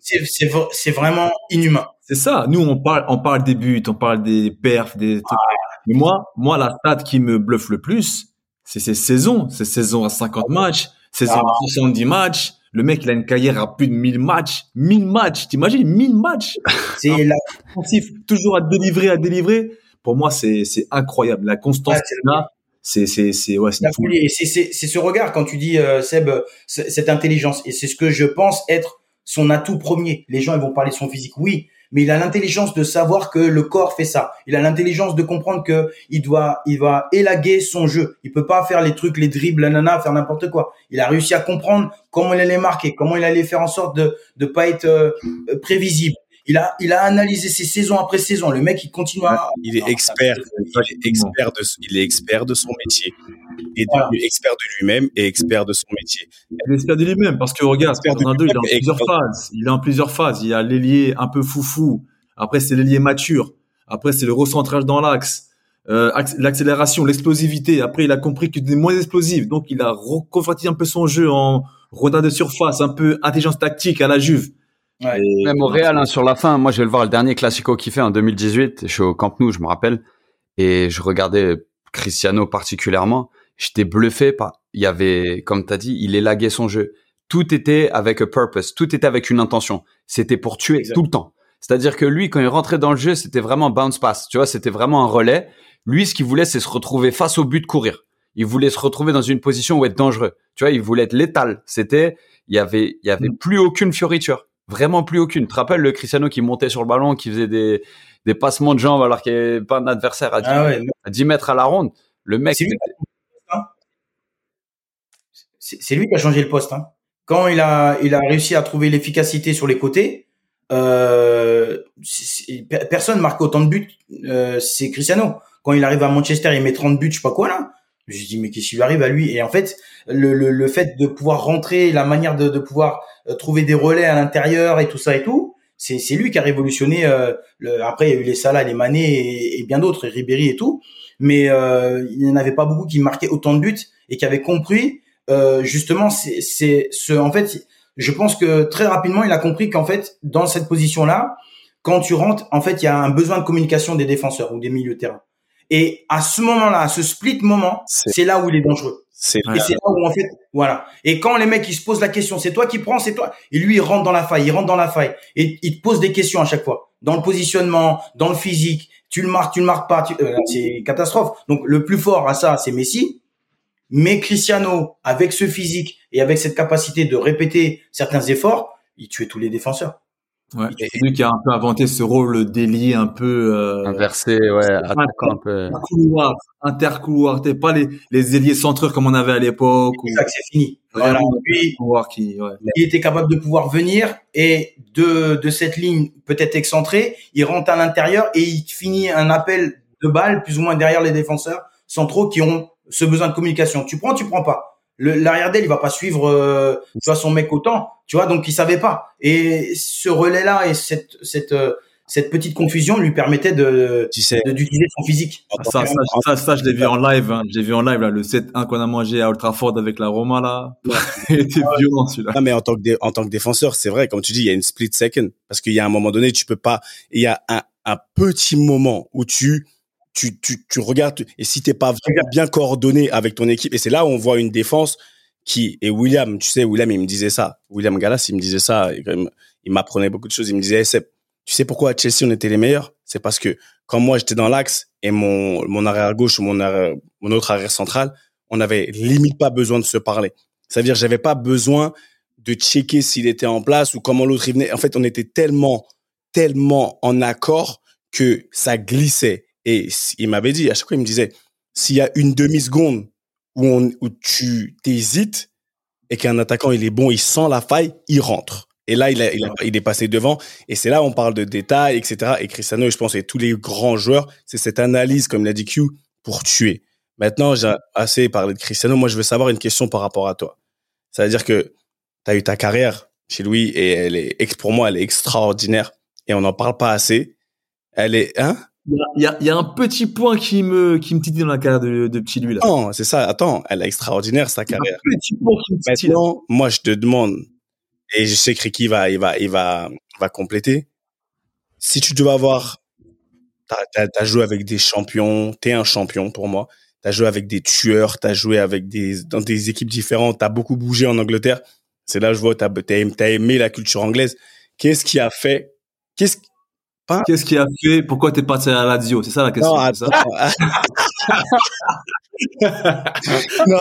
c'est vraiment inhumain C'est ça. Nous, on parle, on parle des buts, on parle des perfs, des trucs. Mais moi, moi, la stat qui me bluffe le plus, c'est ces saisons. Ces saisons à 50 matchs, saisons à 70 matchs. Le mec, il a une carrière à plus de 1000 matchs. 1000 matchs. T'imagines? 1000 matchs? c'est la Offensif, toujours à délivrer, à délivrer. Pour moi, c'est, c'est incroyable. La constance c'est qu'il a, c'est, c'est, c'est, ouais, ce regard quand tu dis euh, Seb euh, cette intelligence et c'est ce que je pense être son atout premier. Les gens ils vont parler de son physique, oui, mais il a l'intelligence de savoir que le corps fait ça. Il a l'intelligence de comprendre que il doit il va élaguer son jeu. Il peut pas faire les trucs, les dribbles, la nana, faire n'importe quoi. Il a réussi à comprendre comment il allait marquer, comment il allait faire en sorte de de pas être euh, prévisible. Il a il a analysé ses saisons après saison. Le mec il continue à Il est expert, il est expert de, il est expert de son métier. Il est Voilà. expert de lui-même et expert de son métier. Il est expert de lui-même parce que regarde, de Ronaldo, il est en plusieurs phases. Il est en plusieurs phases. Il y a l'ailier un peu foufou. Après, c'est l'ailier mature. Après, c'est le recentrage dans l'axe. Euh, l'accélération, l'explosivité. Après, il a compris qu'il était moins explosif. Donc, il a reconverti un peu son jeu en rodin de surface, un peu intelligence tactique à la Juve. Ouais. Et- Même au Real, hein, sur la fin, moi je vais le voir le dernier Classico qu'il fait en 2018. Je suis au Camp Nou, je me rappelle, et je regardais Cristiano particulièrement. J'étais bluffé par. Il y avait, comme t'as dit, il élaguait son jeu. Tout était avec a purpose, tout était avec une intention. C'était pour tuer Exact. tout le temps. C'est-à-dire que lui, quand il rentrait dans le jeu, c'était vraiment bounce pass. Tu vois, c'était vraiment un relais. Lui, ce qu'il voulait, c'est se retrouver face au but, courir. Il voulait se retrouver dans une position où être dangereux. Tu vois, il voulait être létal. C'était, il y avait, il y avait plus aucune fioriture. Vraiment plus aucune. Tu te rappelles le Cristiano qui montait sur le ballon, qui faisait des, des passements de jambes alors qu'il n'y avait pas d'adversaire à, 10 Ah ouais, à 10 mètres à la ronde. Le mec, C'est lui, qui a changé le poste. Hein. Quand il a, il a réussi à trouver l'efficacité sur les côtés, euh, personne marque autant de buts. Euh, c'est Cristiano. Quand il arrive à Manchester, il met 30 buts, je sais pas quoi là. Je dis mais qu'est-ce qui lui arrive à lui? Et en fait, le, le, le fait de pouvoir rentrer, la manière de, de pouvoir euh, trouver des relais à l'intérieur et tout ça et tout, c'est lui qui a révolutionné. Euh, le, après, il y a eu les Salah, les Mané et, bien d'autres, et Ribéry et tout. Mais euh, il n'y en avait pas beaucoup qui marquaient autant de buts et qui avaient compris euh, justement c'est c'est ce en fait je pense que très rapidement il a compris qu'en fait dans cette position là quand tu rentres en fait il y a un besoin de communication des défenseurs ou des milieux de terrain et à ce moment là à ce split moment C'est- c'est là où il est dangereux. C'est et c'est là où en fait voilà. Et quand les mecs ils se posent la question c'est toi qui prends c'est toi. Et lui il rentre dans la faille il rentre dans la faille. Et il te pose des questions à chaque fois. Dans le positionnement dans le physique tu le marques tu le marques pas tu- euh, c'est catastrophe. Donc le plus fort à ça c'est Messi. Mais Cristiano, avec ce physique et avec cette capacité de répéter certains efforts, il tuait tous les défenseurs. Ouais. Et c'est lui qui a un peu inventé ce rôle d'ailier un peu euh, inversé, ouais, un peu. couloir, intercouloir, t'es pas les, les ailiers centreurs comme on avait à l'époque. C'est ou ça que c'est fini. Voilà. Lui, qui, ouais. il était capable de pouvoir venir et de, de cette ligne peut-être excentrée, il rentre à l'intérieur et il finit un appel de balle plus ou moins derrière les défenseurs centraux qui ont ce besoin de communication. Tu prends, tu prends pas. L'arrière d'elle, il va pas suivre, euh, tu vois, son mec autant, tu vois, donc il savait pas. Et ce relais-là et cette, cette, euh, cette petite confusion lui permettait de, Tu sais, de- d'utiliser son physique. Ah, Ça, ça, ça, ça, je l'ai vu en live. Hein. J'ai vu en live là, le 7-1 qu'on a mangé à Old Trafford avec la Roma là. Il était violent celui-là. Non, mais en tant que, dé- en tant que défenseur, c'est vrai, comme tu dis, il y a une split second. Parce qu'il y a un moment donné, tu peux pas, il y a un, un petit moment où tu, tu, tu, tu regardes, et si t'es pas vraiment bien coordonné avec ton équipe, et c'est là où on voit une défense qui, et William, tu sais, William, il me disait ça. William Gallas, il me disait ça. il m'apprenait beaucoup de choses. Il me disait, hey, tu sais pourquoi à Chelsea on était les meilleurs? C'est parce que quand moi j'étais dans l'axe et mon, mon arrière gauche ou mon arrière- mon autre arrière central, on avait limite pas besoin de se parler. Ça veut dire, j'avais pas besoin de checker s'il était en place ou comment l'autre y venait. En fait, on était tellement, tellement en accord que ça glissait. Et il m'avait dit, à chaque fois, il me disait, s'il y a une demi-seconde où, où tu t'hésites et qu'un attaquant, il est bon, il sent la faille, il rentre. Et là, il, il, est passé devant. Et c'est là où on parle de détails, etc. Et Cristiano, je pense, et tous les grands joueurs, c'est cette analyse, comme l'a dit Q, pour tuer. Maintenant, j'ai assez parlé de Cristiano. Moi, je veux savoir une question par rapport à toi. Ça veut dire que tu as eu ta carrière chez Louis et elle est, pour moi, elle est extraordinaire et on n'en parle pas assez. Elle est, hein? Il y a- il y, un petit point qui me, qui me titille dans la carrière de, de petit lui là. Non, c'est ça. Attends, elle est extraordinaire, sa carrière. Un petit point qui me titille. Maintenant, moi, je te demande, et je sais que Ricky va, il va, il va, va compléter. Si tu devais avoir, t'as, t'as joué avec des champions, t'es un champion pour moi. T'as joué avec des tueurs, t'as joué avec des, dans des équipes différentes, t'as beaucoup bougé en Angleterre. C'est là que je vois, t'as, t'as aimé la culture anglaise. Qu'est-ce qui a fait, qu'est-ce, Qu'est-ce qui a fait? Pourquoi t'es parti à la Lazio C'est ça la question. non, attends. non,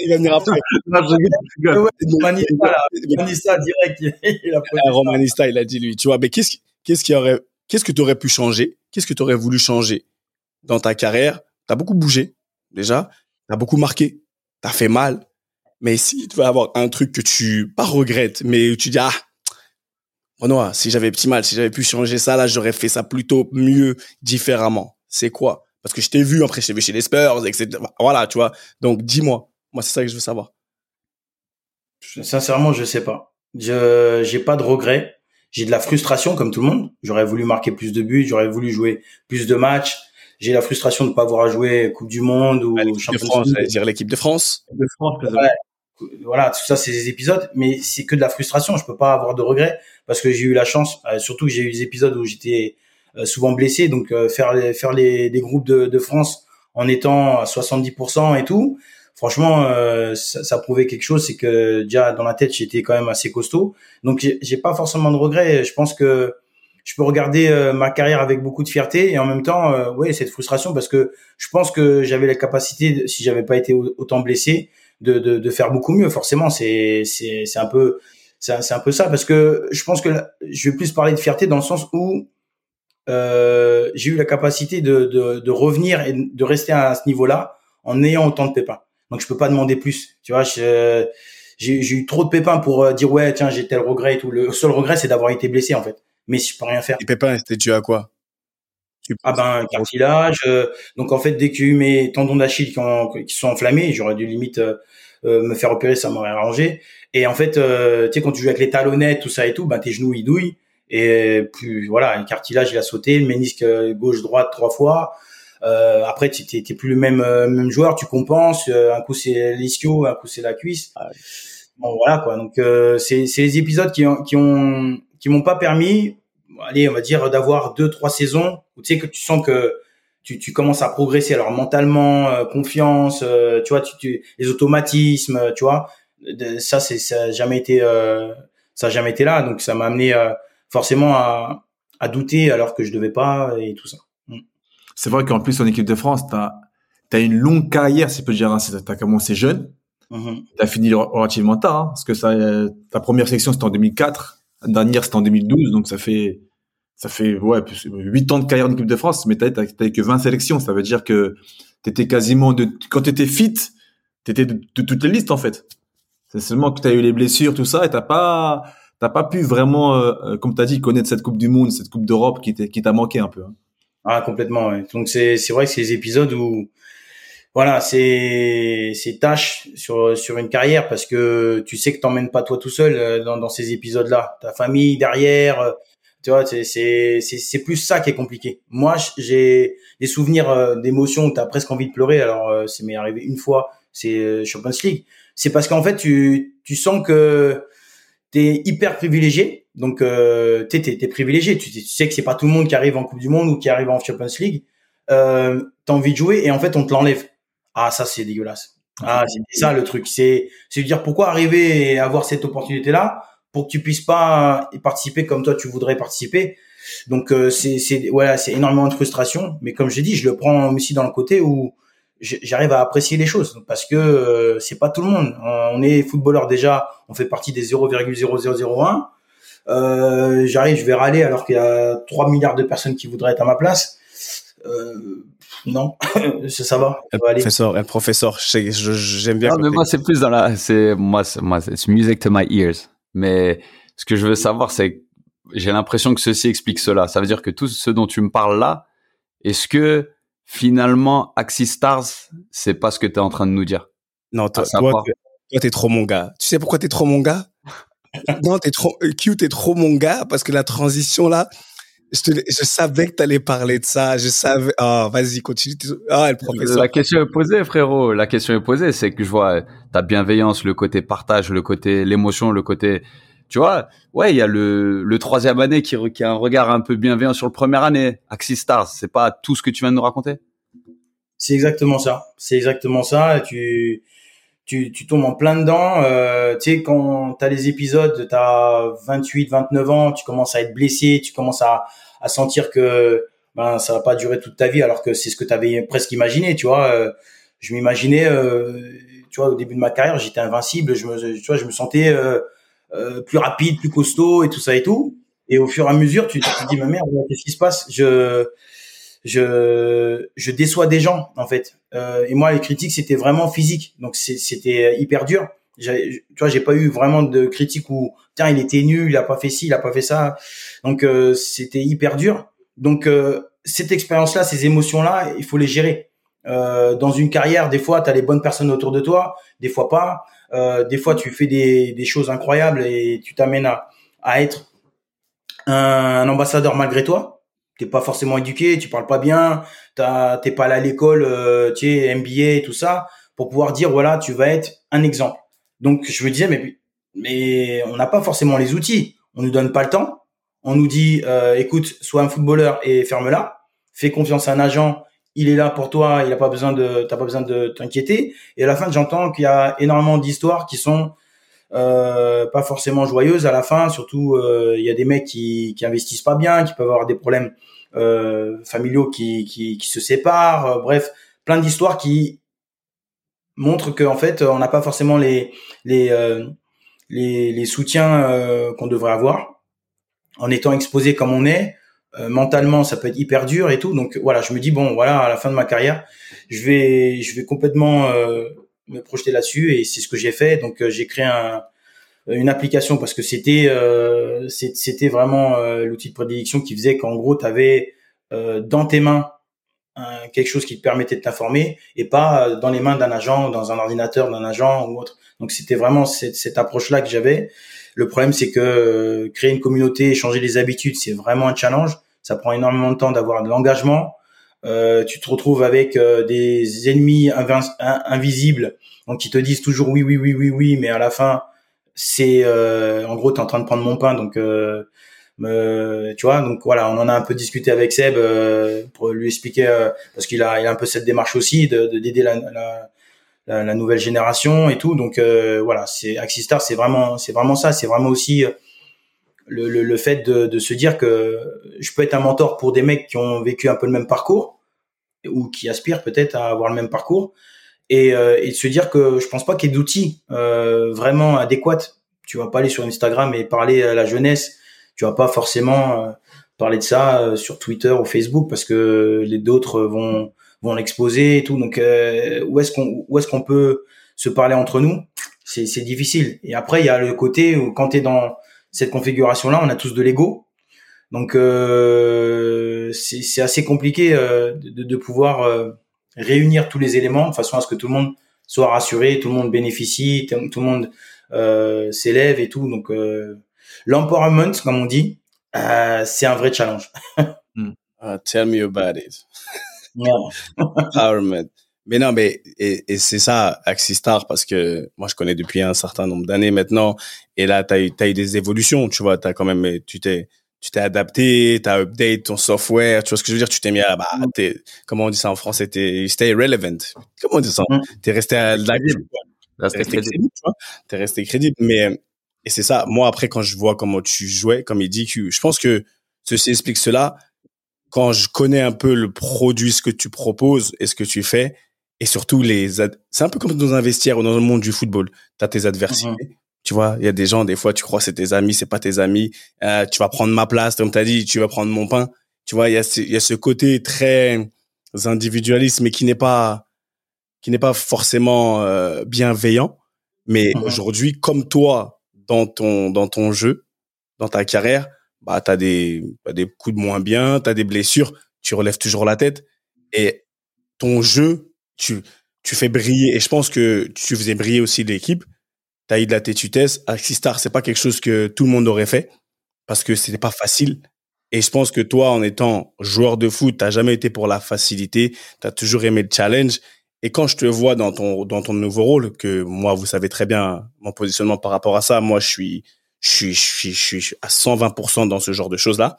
il va venir après. Non, je. Ouais, Romanista, là. Romanista, direct. il a ça. romanista, il a dit lui. Tu vois, mais qu'est-ce qu'est-ce qui aurait, qu'est-ce que tu aurais pu changer? Qu'est-ce que tu aurais voulu changer dans ta carrière? T'as beaucoup bougé déjà, t'as beaucoup marqué, t'as fait mal. Mais si tu vas avoir un truc que tu pas regrettes, mais tu dis ah Renoir, si j'avais petit mal, si j'avais pu changer ça là, j'aurais fait ça plutôt mieux, différemment. C'est quoi? Parce que je t'ai vu après, je t'ai vu chez les Spurs, etc. Voilà, tu vois. Donc dis-moi, moi c'est ça que je veux savoir. Sincèrement, je sais pas. Je j'ai pas de regrets. J'ai de la frustration comme tout le monde. J'aurais voulu marquer plus de buts, j'aurais voulu jouer plus de matchs. J'ai la frustration de ne pas avoir à jouer Coupe du Monde ou L'équipe de France, dire l'équipe de France. De France, que- Ouais. Voilà, tout ça c'est des épisodes, mais c'est que de la frustration. Je peux pas avoir de regrets parce que j'ai eu la chance, euh, surtout que j'ai eu des épisodes où j'étais euh, souvent blessé, donc euh, faire les, faire les, groupes de, de France en étant à 70% et tout. Franchement, ça, ça prouvait quelque chose, c'est que déjà dans la tête j'étais quand même assez costaud. Donc j'ai pas forcément de regrets. Je pense que je peux regarder ma carrière avec beaucoup de fierté et en même temps, ouais, cette frustration parce que je pense que j'avais la capacité, si j'avais pas été au- autant blessé, de, de, faire beaucoup mieux. Forcément, c'est c'est c'est un peu c'est un- peu ça parce que je pense que je vais plus parler de fierté dans le sens où euh, j'ai eu la capacité de, de, revenir et de rester à ce niveau-là en ayant autant de pépins. Donc je peux pas demander plus. Tu vois, j'ai eu trop de pépins pour euh, dire ouais tiens j'ai tel regret et tout. Le seul regret c'est d'avoir été blessé en fait. Mais je peux rien faire. Les pépins, c'était dû à quoi? Tu Ah ben cartilage. euh, donc en fait dès que j'ai eu mes tendons d'Achille qui, ont- qui sont enflammés, j'aurais dû limite euh, euh, me faire opérer, ça m'aurait arrangé. Et en fait, euh, tu sais quand tu joues avec les talonnettes, tout ça et tout, ben tes genoux ils douillent. Et puis voilà, le cartilage il a sauté, le ménisque euh, gauche droite trois fois. Euh, après tu t'es plus le même euh, même joueur, tu compenses. euh, un coup c'est l'ischio, un coup c'est la cuisse. Bon voilà quoi. Donc euh, c'est c'est les épisodes qui ont qui ont qui m'ont pas permis, allez on va dire d'avoir deux trois saisons où tu sais que tu sens que tu, tu commences à progresser alors mentalement, euh, confiance, euh, tu vois, tu, tu les automatismes, euh, tu vois, de- ça c'est ça a jamais été euh, ça a jamais été là donc ça m'a amené euh, forcément à à douter alors que je devais pas et tout ça. C'est vrai qu'en plus, en équipe de France, t'as as une longue carrière, si je peux dire ainsi. T'as commencé jeune, Mhm. t'as fini relativement tard, hein, parce que ça, euh, ta première sélection c'était en 2004, la dernière c'était en 2012, donc ça fait ça fait ouais plus- huit ans de carrière en équipe de France, mais t'as t'as que 20 sélections, ça veut dire que t'étais quasiment de quand t'étais fit, t'étais de, de toutes les listes en fait. C'est seulement que t'as eu les blessures, tout ça, et t'as pas t'as pas pu vraiment, euh, euh, comme t'as dit, connaître cette Coupe du Monde, cette Coupe d'Europe qui t'est- qui t'a manqué un peu. hein. Ah complètement. Ouais. Donc c'est c'est vrai que c'est les épisodes où voilà c'est c'est tâche sur sur une carrière parce que tu sais que t'emmènes pas toi tout seul euh, dans dans ces épisodes là. Ta famille derrière. euh, Tu vois, c'est c'est c'est plus ça qui est compliqué. Moi, j'ai des souvenirs euh, d'émotions où t'as presque envie de pleurer. Alors, c'est m'est arrivé une fois, c'est Champions League. C'est parce qu'en fait, tu tu sens que t'es hyper privilégié. Donc, euh, t'es t'es t'es privilégié. Tu, tu sais que c'est pas tout le monde qui arrive en Coupe du Monde ou qui arrive en Champions League. Euh, t'as envie de jouer et en fait, on te l'enlève. Ah, ça, c'est dégueulasse. Ah, c'est ça le truc. C'est c'est de dire pourquoi arriver et avoir cette opportunité là pour que tu puisses pas y participer comme toi tu voudrais participer. Donc euh, c'est c'est voilà, c'est énormément de frustration, mais comme j'ai dit, je le prends aussi dans le côté où j'arrive à apprécier les choses parce que euh, c'est pas tout le monde. On est footballeur déjà, on fait partie des 0,0001. Euh, j'arrive, je vais râler alors qu'il y a 3 milliards de personnes qui voudraient être à ma place. Euh, non, ça, ça va, ça va aller. Professeur, un professeur, je sais- je- j'aime bien. Quand mais moi, c'est plus dans la, c'est, moi, c'est, moi, c'est music to my ears. Mais ce que je veux savoir, c'est, que j'ai l'impression que ceci explique cela. Ça veut dire que tout ce dont tu me parles là, est-ce que finalement, Axis Stars, c'est pas ce que tu es en train de nous dire? Non, toi, toi, t'es trop mon gars. Tu sais pourquoi t'es trop mon gars? Non, t'es trop euh, Q, t'es trop mon gars parce que la transition là, je, te, je savais que t'allais parler de ça. Je savais. Ah, vas-y, continue. Ah, le professeur. La question est posée, frérot. La question est posée, c'est que je vois ta bienveillance, le côté partage, le côté l'émotion, le côté, tu vois, ouais, il y a le, le troisième année qui, re- qui a un regard un peu bienveillant sur le première année. Axis Stars, c'est pas tout ce que tu viens de nous raconter? C'est exactement ça. C'est exactement ça. Tu, tu, tombes en plein dedans. Euh, tu sais, quand tu as les épisodes, tu as 28, 29 ans, tu commences à être blessé, tu commences à, à sentir que ben, ça va pas durer toute ta vie, alors que c'est ce que tu avais presque imaginé, tu vois. Euh, je m'imaginais, euh, tu vois, au début de ma carrière, j'étais invincible, je me, tu vois, je me sentais plus rapide, plus costaud et tout ça et tout. Et au fur et à mesure, tu, tu te dis, ma merde, qu'est-ce qui se passe? Je je je déçois des gens en fait. Euh, et moi les critiques c'était vraiment physique, donc c'était hyper dur. Tu vois, j'ai pas eu vraiment de critiques où tiens il était nul, il a pas fait ci, il a pas fait ça. Donc euh, c'était hyper dur. Donc euh, cette expérience-là, ces émotions-là, il faut les gérer. Euh, dans une carrière, des fois, tu as les bonnes personnes autour de toi, des fois pas. Euh, des fois, tu fais des, des choses incroyables et tu t'amènes à, à être un, un ambassadeur malgré toi t'es pas forcément éduqué, tu parles pas bien, t'es pas allé à l'école, euh, tu sais, MBA et tout ça, pour pouvoir dire voilà, tu vas être un exemple. Donc je me disais mais mais on n'a pas forcément les outils, on nous donne pas le temps, on nous dit euh, écoute, sois un footballeur et ferme-la, fais confiance à un agent, il est là pour toi, il a pas besoin de t'as pas besoin de t'inquiéter. Et à la fin j'entends qu'il y a énormément d'histoires qui sont euh, pas forcément joyeuse à la fin. Surtout, euh, il y a des mecs qui, qui investissent pas bien, qui peuvent avoir des problèmes euh, familiaux qui, qui, qui se séparent. Euh, bref, plein d'histoires qui montrent qu'en fait, on n'a pas forcément les les euh, les, les soutiens euh, qu'on devrait avoir en étant exposé comme on est. mentalement, ça peut être hyper dur et tout. Donc voilà, je me dis bon, voilà, à la fin de ma carrière, je vais je vais complètement me projeter là-dessus et c'est ce que j'ai fait. Donc j'ai créé un une application parce que c'était euh, c'était vraiment euh, l'outil de prédilection qui faisait qu'en gros tu avais euh, dans tes mains quelque chose qui te permettait de t'informer et pas dans les mains d'un agent dans un ordinateur d'un agent ou autre. Donc c'était vraiment cette, cette approche là que j'avais. Le problème c'est que créer une communauté changer les habitudes c'est vraiment un challenge. Ça prend énormément de temps d'avoir de l'engagement euh, tu te retrouves avec des ennemis invisibles. Donc qui te disent toujours oui oui oui oui oui mais à la fin c'est euh, en gros tu es en train de prendre mon pain. Donc euh, tu vois donc voilà on en a un peu discuté avec Seb euh, pour lui expliquer euh, parce qu'il a il a un peu cette démarche aussi de d'aider la, la, la, nouvelle génération et tout. Donc euh, voilà c'est Axistar c'est vraiment c'est vraiment ça. C'est vraiment aussi le, le, le, fait de, de se dire que je peux être un mentor pour des mecs qui ont vécu un peu le même parcours ou qui aspirent peut-être à avoir le même parcours et, euh, et de se dire que je pense pas qu'il y ait d'outils euh, vraiment adéquats. Tu vas pas aller sur Instagram et parler à la jeunesse. Tu vas pas forcément euh, parler de ça euh, sur Twitter ou Facebook parce que les d'autres vont vont l'exposer et tout. Donc où est-ce qu'on où est-ce qu'on peut se parler entre nous? C'est difficile. Et après il y a le côté où quand tu es dans cette configuration là, on a tous de l'ego. Donc euh, c'est assez compliqué de, de, pouvoir réunir tous les éléments de façon à ce que tout le monde soit rassuré, tout le monde bénéficie, tout le monde euh, s'élève et tout. Donc euh, l'empowerment, comme on dit, euh, c'est un vrai challenge. Uh, tell me about it. empowerment. Mais non, mais et, et c'est ça, Axistar, parce que moi je connais depuis un certain nombre d'années maintenant, et là tu as eu, as eu des évolutions, tu vois, as quand même, tu t'es tu t'es adapté, tu as update ton software, tu vois ce que je veux dire, tu t'es mis à, bah, mm. t'es, comment on dit ça en français, t'es, stay relevant. Comment on dit ça? Mm. T'es resté à la T'es resté crédible, tu vois. T'es resté crédible. Mais, et c'est ça, moi, après, quand je vois comment tu jouais, comme il dit, je pense que ceci explique cela. Quand je connais un peu le produit, ce que tu proposes et ce que tu fais, et surtout les, c'est un peu comme dans un vestiaire ou dans le monde du football. T'as tes adversités. Mm-hmm. Tu vois, il y a des gens, des fois, tu crois c'est tes amis, c'est pas tes amis. Euh, tu vas prendre ma place, comme tu as dit, tu vas prendre mon pain. Tu vois, il y a, ce, y a ce côté très individualiste, mais qui n'est pas qui n'est pas forcément euh, bienveillant. Mais mhm. aujourd'hui, comme toi, dans ton dans ton jeu, dans ta carrière, bah t'as des as des coups de moins bien, t'as des blessures, tu relèves toujours la tête et ton jeu, tu tu fais briller. Et je pense que tu faisais briller aussi l'équipe t'as eu de la tétutesse. Axistar, c'est pas quelque chose que tout le monde aurait fait parce que c'était pas facile. Et je pense que toi, en étant joueur de foot, t'as jamais été pour la facilité. T'as toujours aimé le challenge. Et quand je te vois dans ton dans ton nouveau rôle, que moi, vous savez très bien mon positionnement par rapport à ça. Moi, je suis je suis je suis, je suis à 120% dans ce genre de choses là.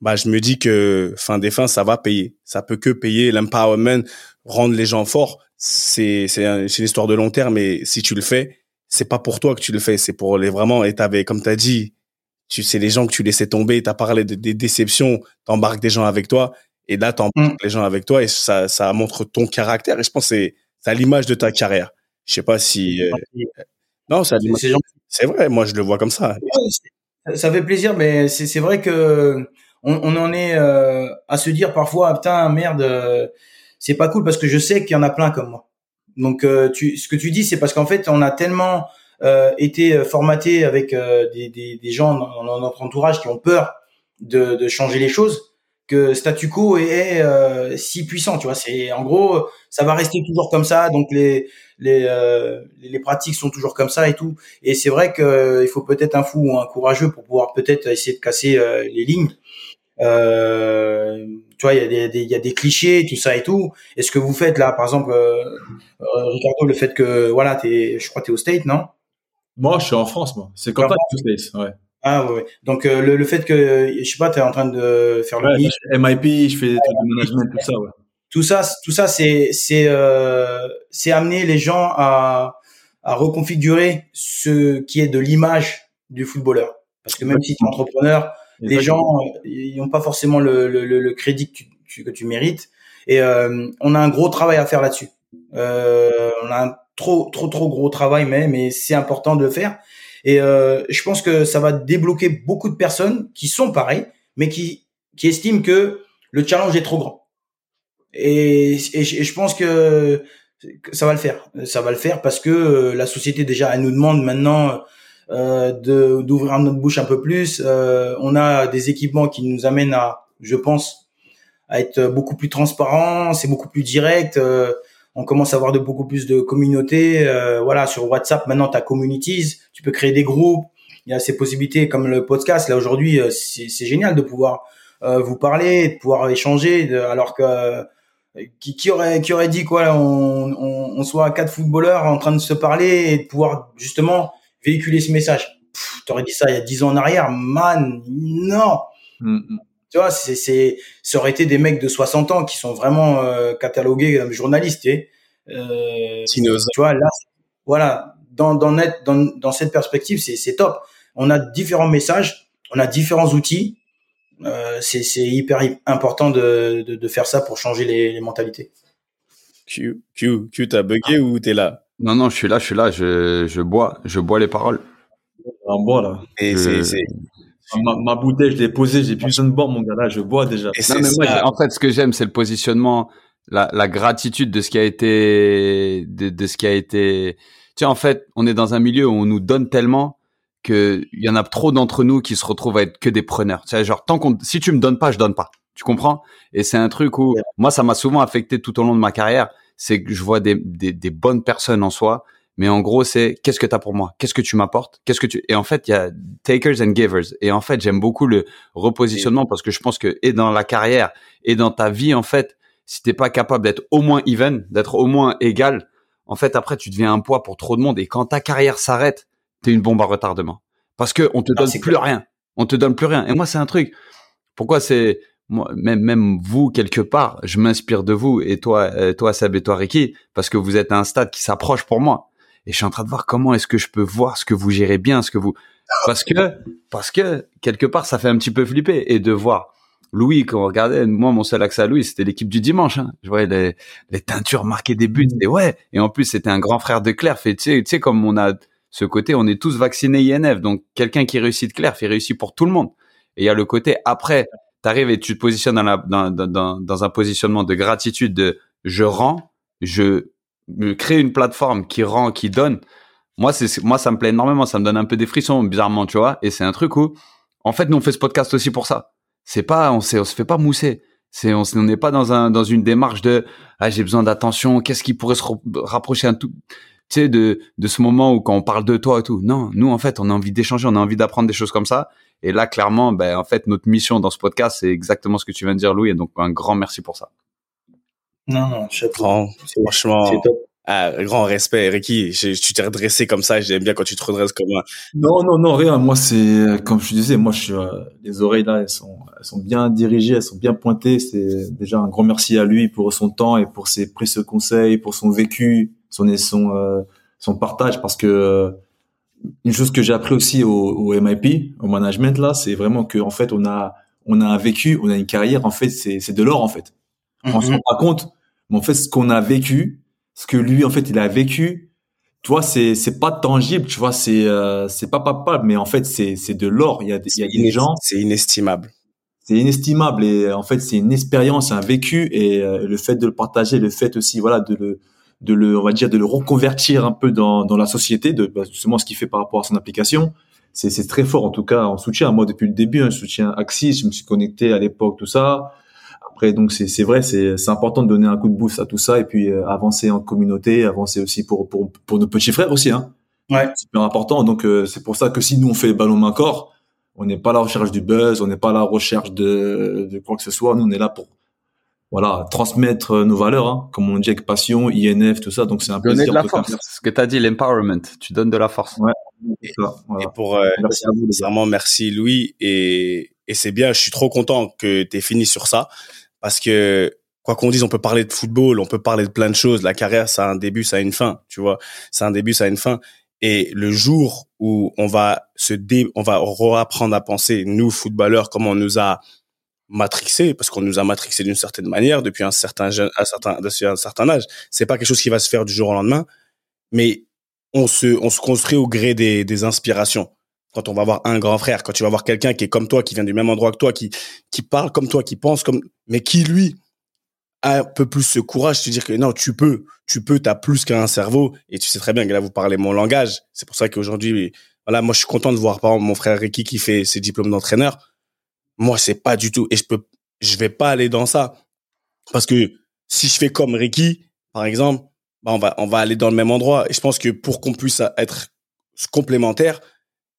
Bah, je me dis que fin des fins, ça va payer. Ça peut que payer l'empowerment, rendre les gens forts. C'est c'est c'est une histoire de long terme. Mais si tu le fais, c'est pas pour toi que tu le fais, c'est pour les vraiment. Et t'avais, comme t'as dit, tu sais les gens que tu laissais tomber. T'as parlé de, des déceptions, t'embarques des gens avec toi, et là t'embarques mm. les gens avec toi, et ça, ça montre ton caractère. Et je pense que c'est, c'est à l'image de ta carrière. Je sais pas si. Euh, non, c'est C'est vrai, moi je le vois comme ça. ça fait plaisir, mais c'est, c'est vrai que on, en est euh, à se dire parfois, putain, merde, euh, c'est pas cool parce que je sais qu'il y en a plein comme moi. Donc, euh, tu, ce que tu dis, c'est parce qu'en fait, on a tellement euh, été euh, formaté avec des, gens dans, notre entourage qui ont peur de, changer les choses que statu quo est, si puissant. Tu vois, c'est en gros, ça va rester toujours comme ça. Donc les les, les pratiques sont toujours comme ça et tout. Et c'est vrai qu'il faut peut-être un fou ou un courageux pour pouvoir peut-être essayer de casser les lignes. Euh, tu vois, il y, a des, il y a des clichés, tout ça et tout. Et ce que vous faites là, par exemple, euh, euh Ricardo, le fait que, voilà, es, je crois que tu es au State, non? Moi, je suis en France, moi. C'est quand au State, ouais. Ah ouais. Donc euh, le, le, fait que, je sais pas, tu es en train de faire le MIP, je fais des trucs de management, tout ça, ouais. Tout ça, tout ça, c'est c'est euh, c'est amener les gens à à reconfigurer ce qui est de l'image du footballeur. Parce que même si tu es entrepreneur, les gens ils n'ont pas forcément le, le, le, crédit que tu, que tu mérites. Et euh, on a un gros travail à faire là-dessus. Euh, on a un trop trop trop gros travail, mais mais c'est important de le faire. Et euh, je pense que ça va débloquer beaucoup de personnes qui sont pareilles, mais qui qui estiment que le challenge est trop grand. Et, et, je pense que ça va le faire. Ça va le faire parce que euh, la société déjà elle nous demande maintenant euh, de d'ouvrir notre bouche un peu plus. Euh, on a des équipements qui nous amènent à, je pense, à être beaucoup plus transparent. C'est beaucoup plus direct. Euh, on commence à avoir de beaucoup plus de communautés. Euh, voilà, sur WhatsApp maintenant, tu communities. Tu peux créer des groupes. Il y a ces possibilités comme le podcast. Là aujourd'hui, c'est génial de pouvoir vous parler, de pouvoir échanger, alors que qui, qui, aurait qui aurait dit quoi on, on, on, soit quatre footballeurs en train de se parler et de pouvoir justement véhiculer ce message. Tu aurais dit ça il y a dix ans en arrière, man, non. Mm, mm. Tu vois, c'est c'est ça aurait été des mecs de 60 ans qui sont vraiment euh, catalogués comme journalistes. Et, euh, tu vois là, voilà, dans dans net, dans dans cette perspective, c'est c'est top. On a différents messages, on a différents outils euh, c'est hyper important de, de, de, faire ça pour changer les, les mentalités. Q, Q, Q, t'as bugué ou t'es là? Non, non, je suis là, je suis là, je, je bois, je bois les paroles. En bois là. Et c'est ma, ma, bouteille, je l'ai posée, j'ai plus besoin de boire, mon gars. Là, je bois déjà. Non, mais moi, en fait, ce que j'aime, c'est le positionnement, la, la, gratitude de ce qui a été, de, de ce qui a été. Tu sais, en fait, on est dans un milieu où on nous donne tellement que il y en a trop d'entre nous qui se retrouvent à être que des preneurs. Tu sais, genre tant qu'on, si tu me donnes pas, je donne pas. Tu comprends? Et c'est un truc où moi, ça m'a souvent affecté tout au long de ma carrière. C'est que je vois des, des, des bonnes personnes en soi, mais en gros, c'est qu'est-ce que tu as pour moi? Qu'est-ce que tu m'apportes? Qu'est-ce que tu Et en fait, il y a takers and givers. Et en fait, j'aime beaucoup le repositionnement parce que je pense que et dans la carrière et dans ta vie, en fait, si t'es pas capable d'être au moins even, d'être au moins égal, en fait, après, tu deviens un poids pour trop de monde. Et quand ta carrière s'arrête, t'es une bombe à retardement. Parce que on te donne plus rien. On te donne plus rien. Et moi, c'est un truc. Pourquoi c'est moi, même même vous quelque part, je m'inspire de vous et toi, euh, toi Seb et toi Ricky, parce que vous êtes à un stade qui s'approche pour moi. Et je suis en train de voir comment est-ce que je peux voir ce que vous gérez bien, ce que vous, parce que parce que quelque part ça fait un petit peu flipper et de voir Louis quand on regardait, moi mon seul accès à Louis c'était l'équipe du dimanche. Hein. Je voyais les, les teintures marquées des buts et ouais. Et en plus c'était un grand frère de Claire. Fait tu sais, tu sais comme on a ce côté, on est tous vaccinés INF. Donc, quelqu'un qui réussit de clair, il réussit pour tout le monde. Et il y a le côté après, tu arrives et tu te positionnes dans, la, dans, dans, dans, un positionnement de gratitude de je rends, je crée une plateforme qui rend, qui donne. Moi, c'est, moi, ça me plaît énormément. Ça me donne un peu des frissons, bizarrement, tu vois. Et c'est un truc où, en fait, nous, on fait ce podcast aussi pour ça. C'est pas, on, on se fait pas mousser. C'est, on n'est pas dans un, dans une démarche de, ah, j'ai besoin d'attention. Qu'est-ce qui pourrait se rapprocher un tout? tu sais, de, de ce moment où quand on parle de toi et tout. Non, nous, en fait, on a envie d'échanger, on a envie d'apprendre des choses comme ça. Et là, clairement, ben, en fait, notre mission dans ce podcast, c'est exactement ce que tu viens de dire, Louis. Et donc, un grand merci pour ça. Non, non, je prends. Franchement, ah, grand respect, Ricky. tu t'es redressé comme ça. J'aime bien quand tu te redresses comme un. Non, non, non, rien. Moi, c'est comme je disais. Moi, je suis euh, les oreilles là, elles sont, elles sont bien dirigées, elles sont bien pointées. C'est déjà un grand merci à lui pour son temps et pour ses précieux conseils, pour son vécu, son son euh, son partage parce que euh, une chose que j'ai appris aussi au, au, MIP, au management là, c'est vraiment que en fait on a on a un vécu, on a une carrière. En fait, c'est c'est de l'or en fait. On se rend pas compte, mais en fait ce qu'on a vécu, ce que lui en fait il a vécu, tu vois, c'est c'est pas tangible, tu vois, c'est euh, c'est pas palpable, mais en fait c'est c'est de l'or. Il y a des, il y a des gens, c'est inestimable. C'est inestimable et en fait c'est une expérience, un vécu et le fait de le partager, le fait aussi voilà de le de le, on va dire, de le reconvertir un peu dans, dans la société, de bah, justement ce qu'il fait par rapport à son application. C'est, c'est très fort en tout cas en soutien. Moi depuis le début, un soutien Axis, je me suis connecté à l'époque, tout ça. Après donc c'est, c'est vrai, c'est, c'est important de donner un coup de boost à tout ça et puis euh, avancer en communauté, avancer aussi pour pour pour nos petits frères aussi. Hein. Ouais. C'est super important. Donc euh, c'est pour ça que si nous on fait ballon main corps, on n'est pas à la recherche du buzz, on n'est pas à la recherche de, de quoi que ce soit. Nous on est là pour voilà, transmettre nos valeurs, hein, comme on dit avec passion, INF, tout ça. Donc c'est un Donner de la force. Ce que tu as dit, l'empowerment. Tu donnes de la force. Ouais. Et, pour euh, merci à vous, vraiment merci Louis et et c'est bien. Je suis trop content que tu aies fini sur ça parce que quoi qu'on dise, on peut parler de football, on peut parler de plein de choses. La carrière, ça a un début, ça a une fin, tu vois. C'est un début, ça a une fin. Et le jour où on va se dé, on va réapprendre à penser, nous, footballeurs, comment on nous a matrixé, parce qu'on nous a matrixé d'une certaine manière depuis un certain jeune, un certain, certain âge. C'est pas quelque chose qui va se faire du jour au lendemain, mais on se, on se construit au gré des, des inspirations. Quand on va voir un grand frère, quand tu vas voir quelqu'un qui est comme toi, qui vient du même endroit que toi, qui, qui parle comme toi, qui pense comme, mais qui lui a un peu plus ce courage de dire que non, tu peux, tu peux, t'as plus qu'un cerveau, et tu sais très bien que là vous parlez mon langage. C'est pour ça qu'aujourd'hui, voilà, moi je suis content de voir par exemple mon frère Ricky qui fait ses diplômes d'entraîneur moi, c'est pas du tout. Et je peux, je vais pas aller dans ça. Parce que si je fais comme Ricky, par exemple, bah on va, on va aller dans le même endroit. Et je pense que pour qu'on puisse être complémentaires,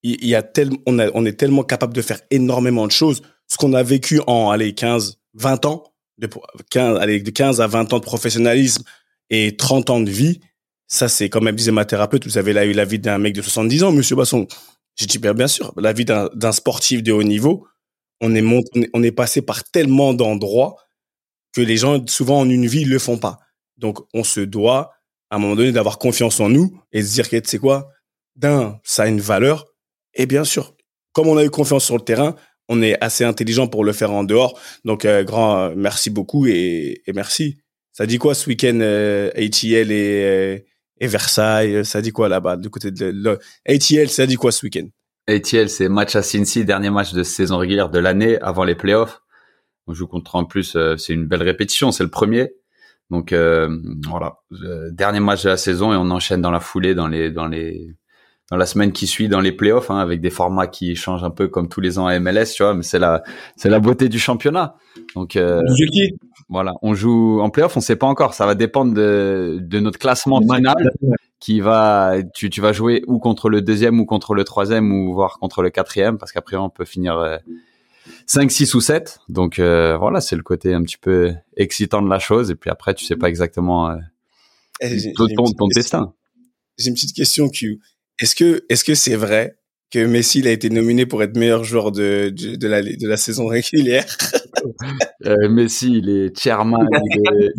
il, y a tellement, on, a, on est tellement capable de faire énormément de choses. Ce qu'on a vécu en, allez, 15, 20 ans, de 15, allez, de 15 à 20 ans de professionnalisme et 30 ans de vie, ça, c'est comme disait ma thérapeute, vous avez là eu la vie d'un mec de 70 ans, monsieur Basson. J'ai dit, bien, bien sûr, la vie d'un sportif de haut niveau, on est on est passé par tellement d'endroits que les gens souvent en une vie le font pas. Donc on se doit à un moment donné d'avoir confiance en nous et se dire que tu sais quoi, d'un ça a une valeur et bien sûr comme on a eu confiance sur le terrain, on est assez intelligent pour le faire en dehors. Donc euh, grand euh, merci beaucoup et, merci. Ça dit quoi ce week-end euh, ATL et, et Versailles? Ça dit quoi là-bas du côté de ATL Ça dit quoi ce week-end? ATL, c'est match à Cincy, dernier match de saison régulière de l'année avant les playoffs. On joue contre en plus, euh, c'est une belle répétition, c'est le premier. Donc euh, voilà, dernier match de la saison et on enchaîne dans la foulée, dans les dans les dans la semaine qui suit, dans les playoffs, hein, avec des formats qui changent un peu comme tous les ans à MLS, tu vois. Mais c'est la c'est la beauté du championnat. Donc euh, voilà, on joue en playoff, on sait pas encore. Ça va dépendre de de notre classement final qui va, tu, tu vas jouer ou contre le deuxième ou contre le troisième ou voire contre le quatrième parce qu'après on peut finir euh, 5, 6 ou 7. Donc euh, voilà, c'est le côté un petit peu excitant de la chose et puis après tu sais pas exactement euh, eh, ton, ton, destin. J'ai une petite question Q. Est-ce que est-ce que c'est vrai que Messi il a été nominé pour être meilleur joueur de, de, de la, de la saison régulière? euh, Messi, il est chairman,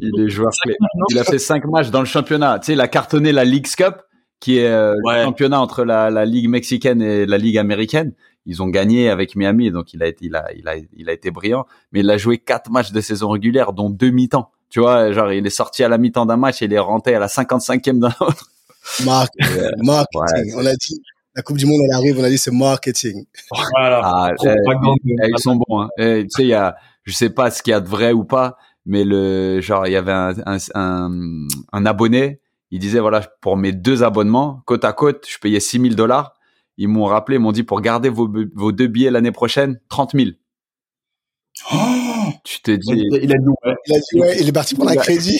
il est, joueur clé. Il a fait cinq matchs dans le championnat. Tu sais, il a cartonné la League Cup, qui est euh, le championnat entre la, la Ligue mexicaine et la Ligue américaine. Ils ont gagné avec Miami, donc il a été, il a, il a, il a été brillant. Mais il a joué quatre matchs de saison régulière, dont deux mi-temps. Tu vois, genre il est sorti à la mi-temps d'un match et il est rentré à la 55e d'un autre. Marc, marketing. On a dit, la Coupe du Monde, elle arrive, on a dit c'est marketing. Voilà. Ah, eh, eh, ils sont bons. Hein. Eh, tu sais, il y a, je sais pas ce qu'il y a de vrai ou pas, mais le genre il y avait un, un, un, abonné, il disait voilà pour mes deux abonnements côte à côte, je payais 6000 dollars. Ils m'ont rappelé, ils m'ont dit pour garder vos, vos deux billets l'année prochaine, 30 000. Oh tu t'es dit. Il a dit ouais. Il a dit ouais. Il est parti pour un crédit.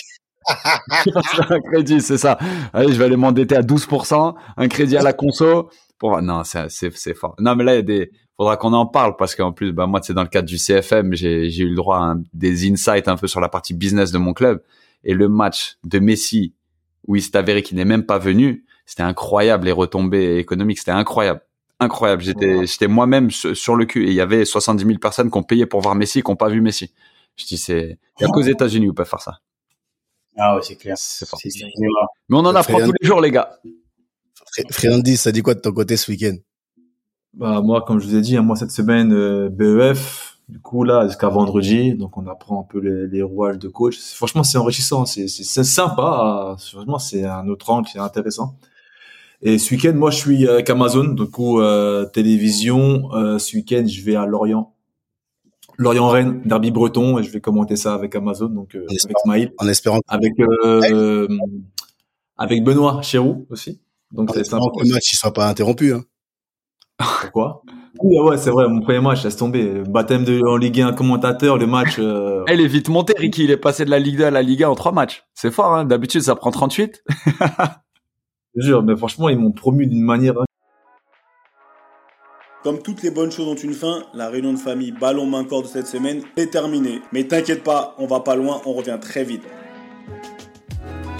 un crédit, c'est ça. Allez, je vais aller m'endetter à 12%, un crédit à la conso. Pour... Non, c'est fort. Non, mais là, il y a des, faudra qu'on en parle parce qu'en plus, bah, moi, c'est dans le cadre du CFM, j'ai, eu le droit à des insights un peu sur la partie business de mon club. Et le match de Messi, où il s'est avéré qu'il n'est même pas venu, c'était incroyable, les retombées économiques, c'était incroyable. Incroyable. J'étais, j'étais moi-même sur le cul et il y avait 70 000 personnes qui ont payé pour voir Messi, qui n'ont pas vu Messi. Je dis, c'est, il y a qu'aux États-Unis où peuvent faire ça. Ah ouais, c'est clair. C'est Mais on en apprend tous les jours, les gars. Friandis, ça dit quoi de ton côté ce week-end bah moi, comme je vous ai dit, hein, moi cette semaine euh, BEF, du coup là jusqu'à vendredi, donc on apprend un peu les, les rouages de coach. Franchement, c'est enrichissant, c'est sympa. Franchement, c'est un autre angle, c'est intéressant. Et ce week-end, moi, je suis avec Amazon, du coup euh, télévision. Euh, ce week-end, je vais à Lorient. Lorient-Rennes, derby breton, et je vais commenter ça avec Amazon, donc euh, avec Smile. En espérant. Avec euh, avec Benoît Chéroux aussi. Donc c'est sympa. Que le match ne soit pas interrompu. Hein. Pourquoi? Oui, ouais, c'est vrai, mon premier match, laisse tomber. Baptême de, en Ligue 1 commentateur, le match. Euh... Elle est vite montée, Ricky. Il est passé de la Ligue 2 à la Ligue 1 en trois matchs. C'est fort, hein. D'habitude, ça prend 38. Je jure, mais franchement, ils m'ont promu d'une manière. Comme toutes les bonnes choses ont une fin, la réunion de famille ballon main corps de cette semaine est terminée. Mais t'inquiète pas, on va pas loin, on revient très vite.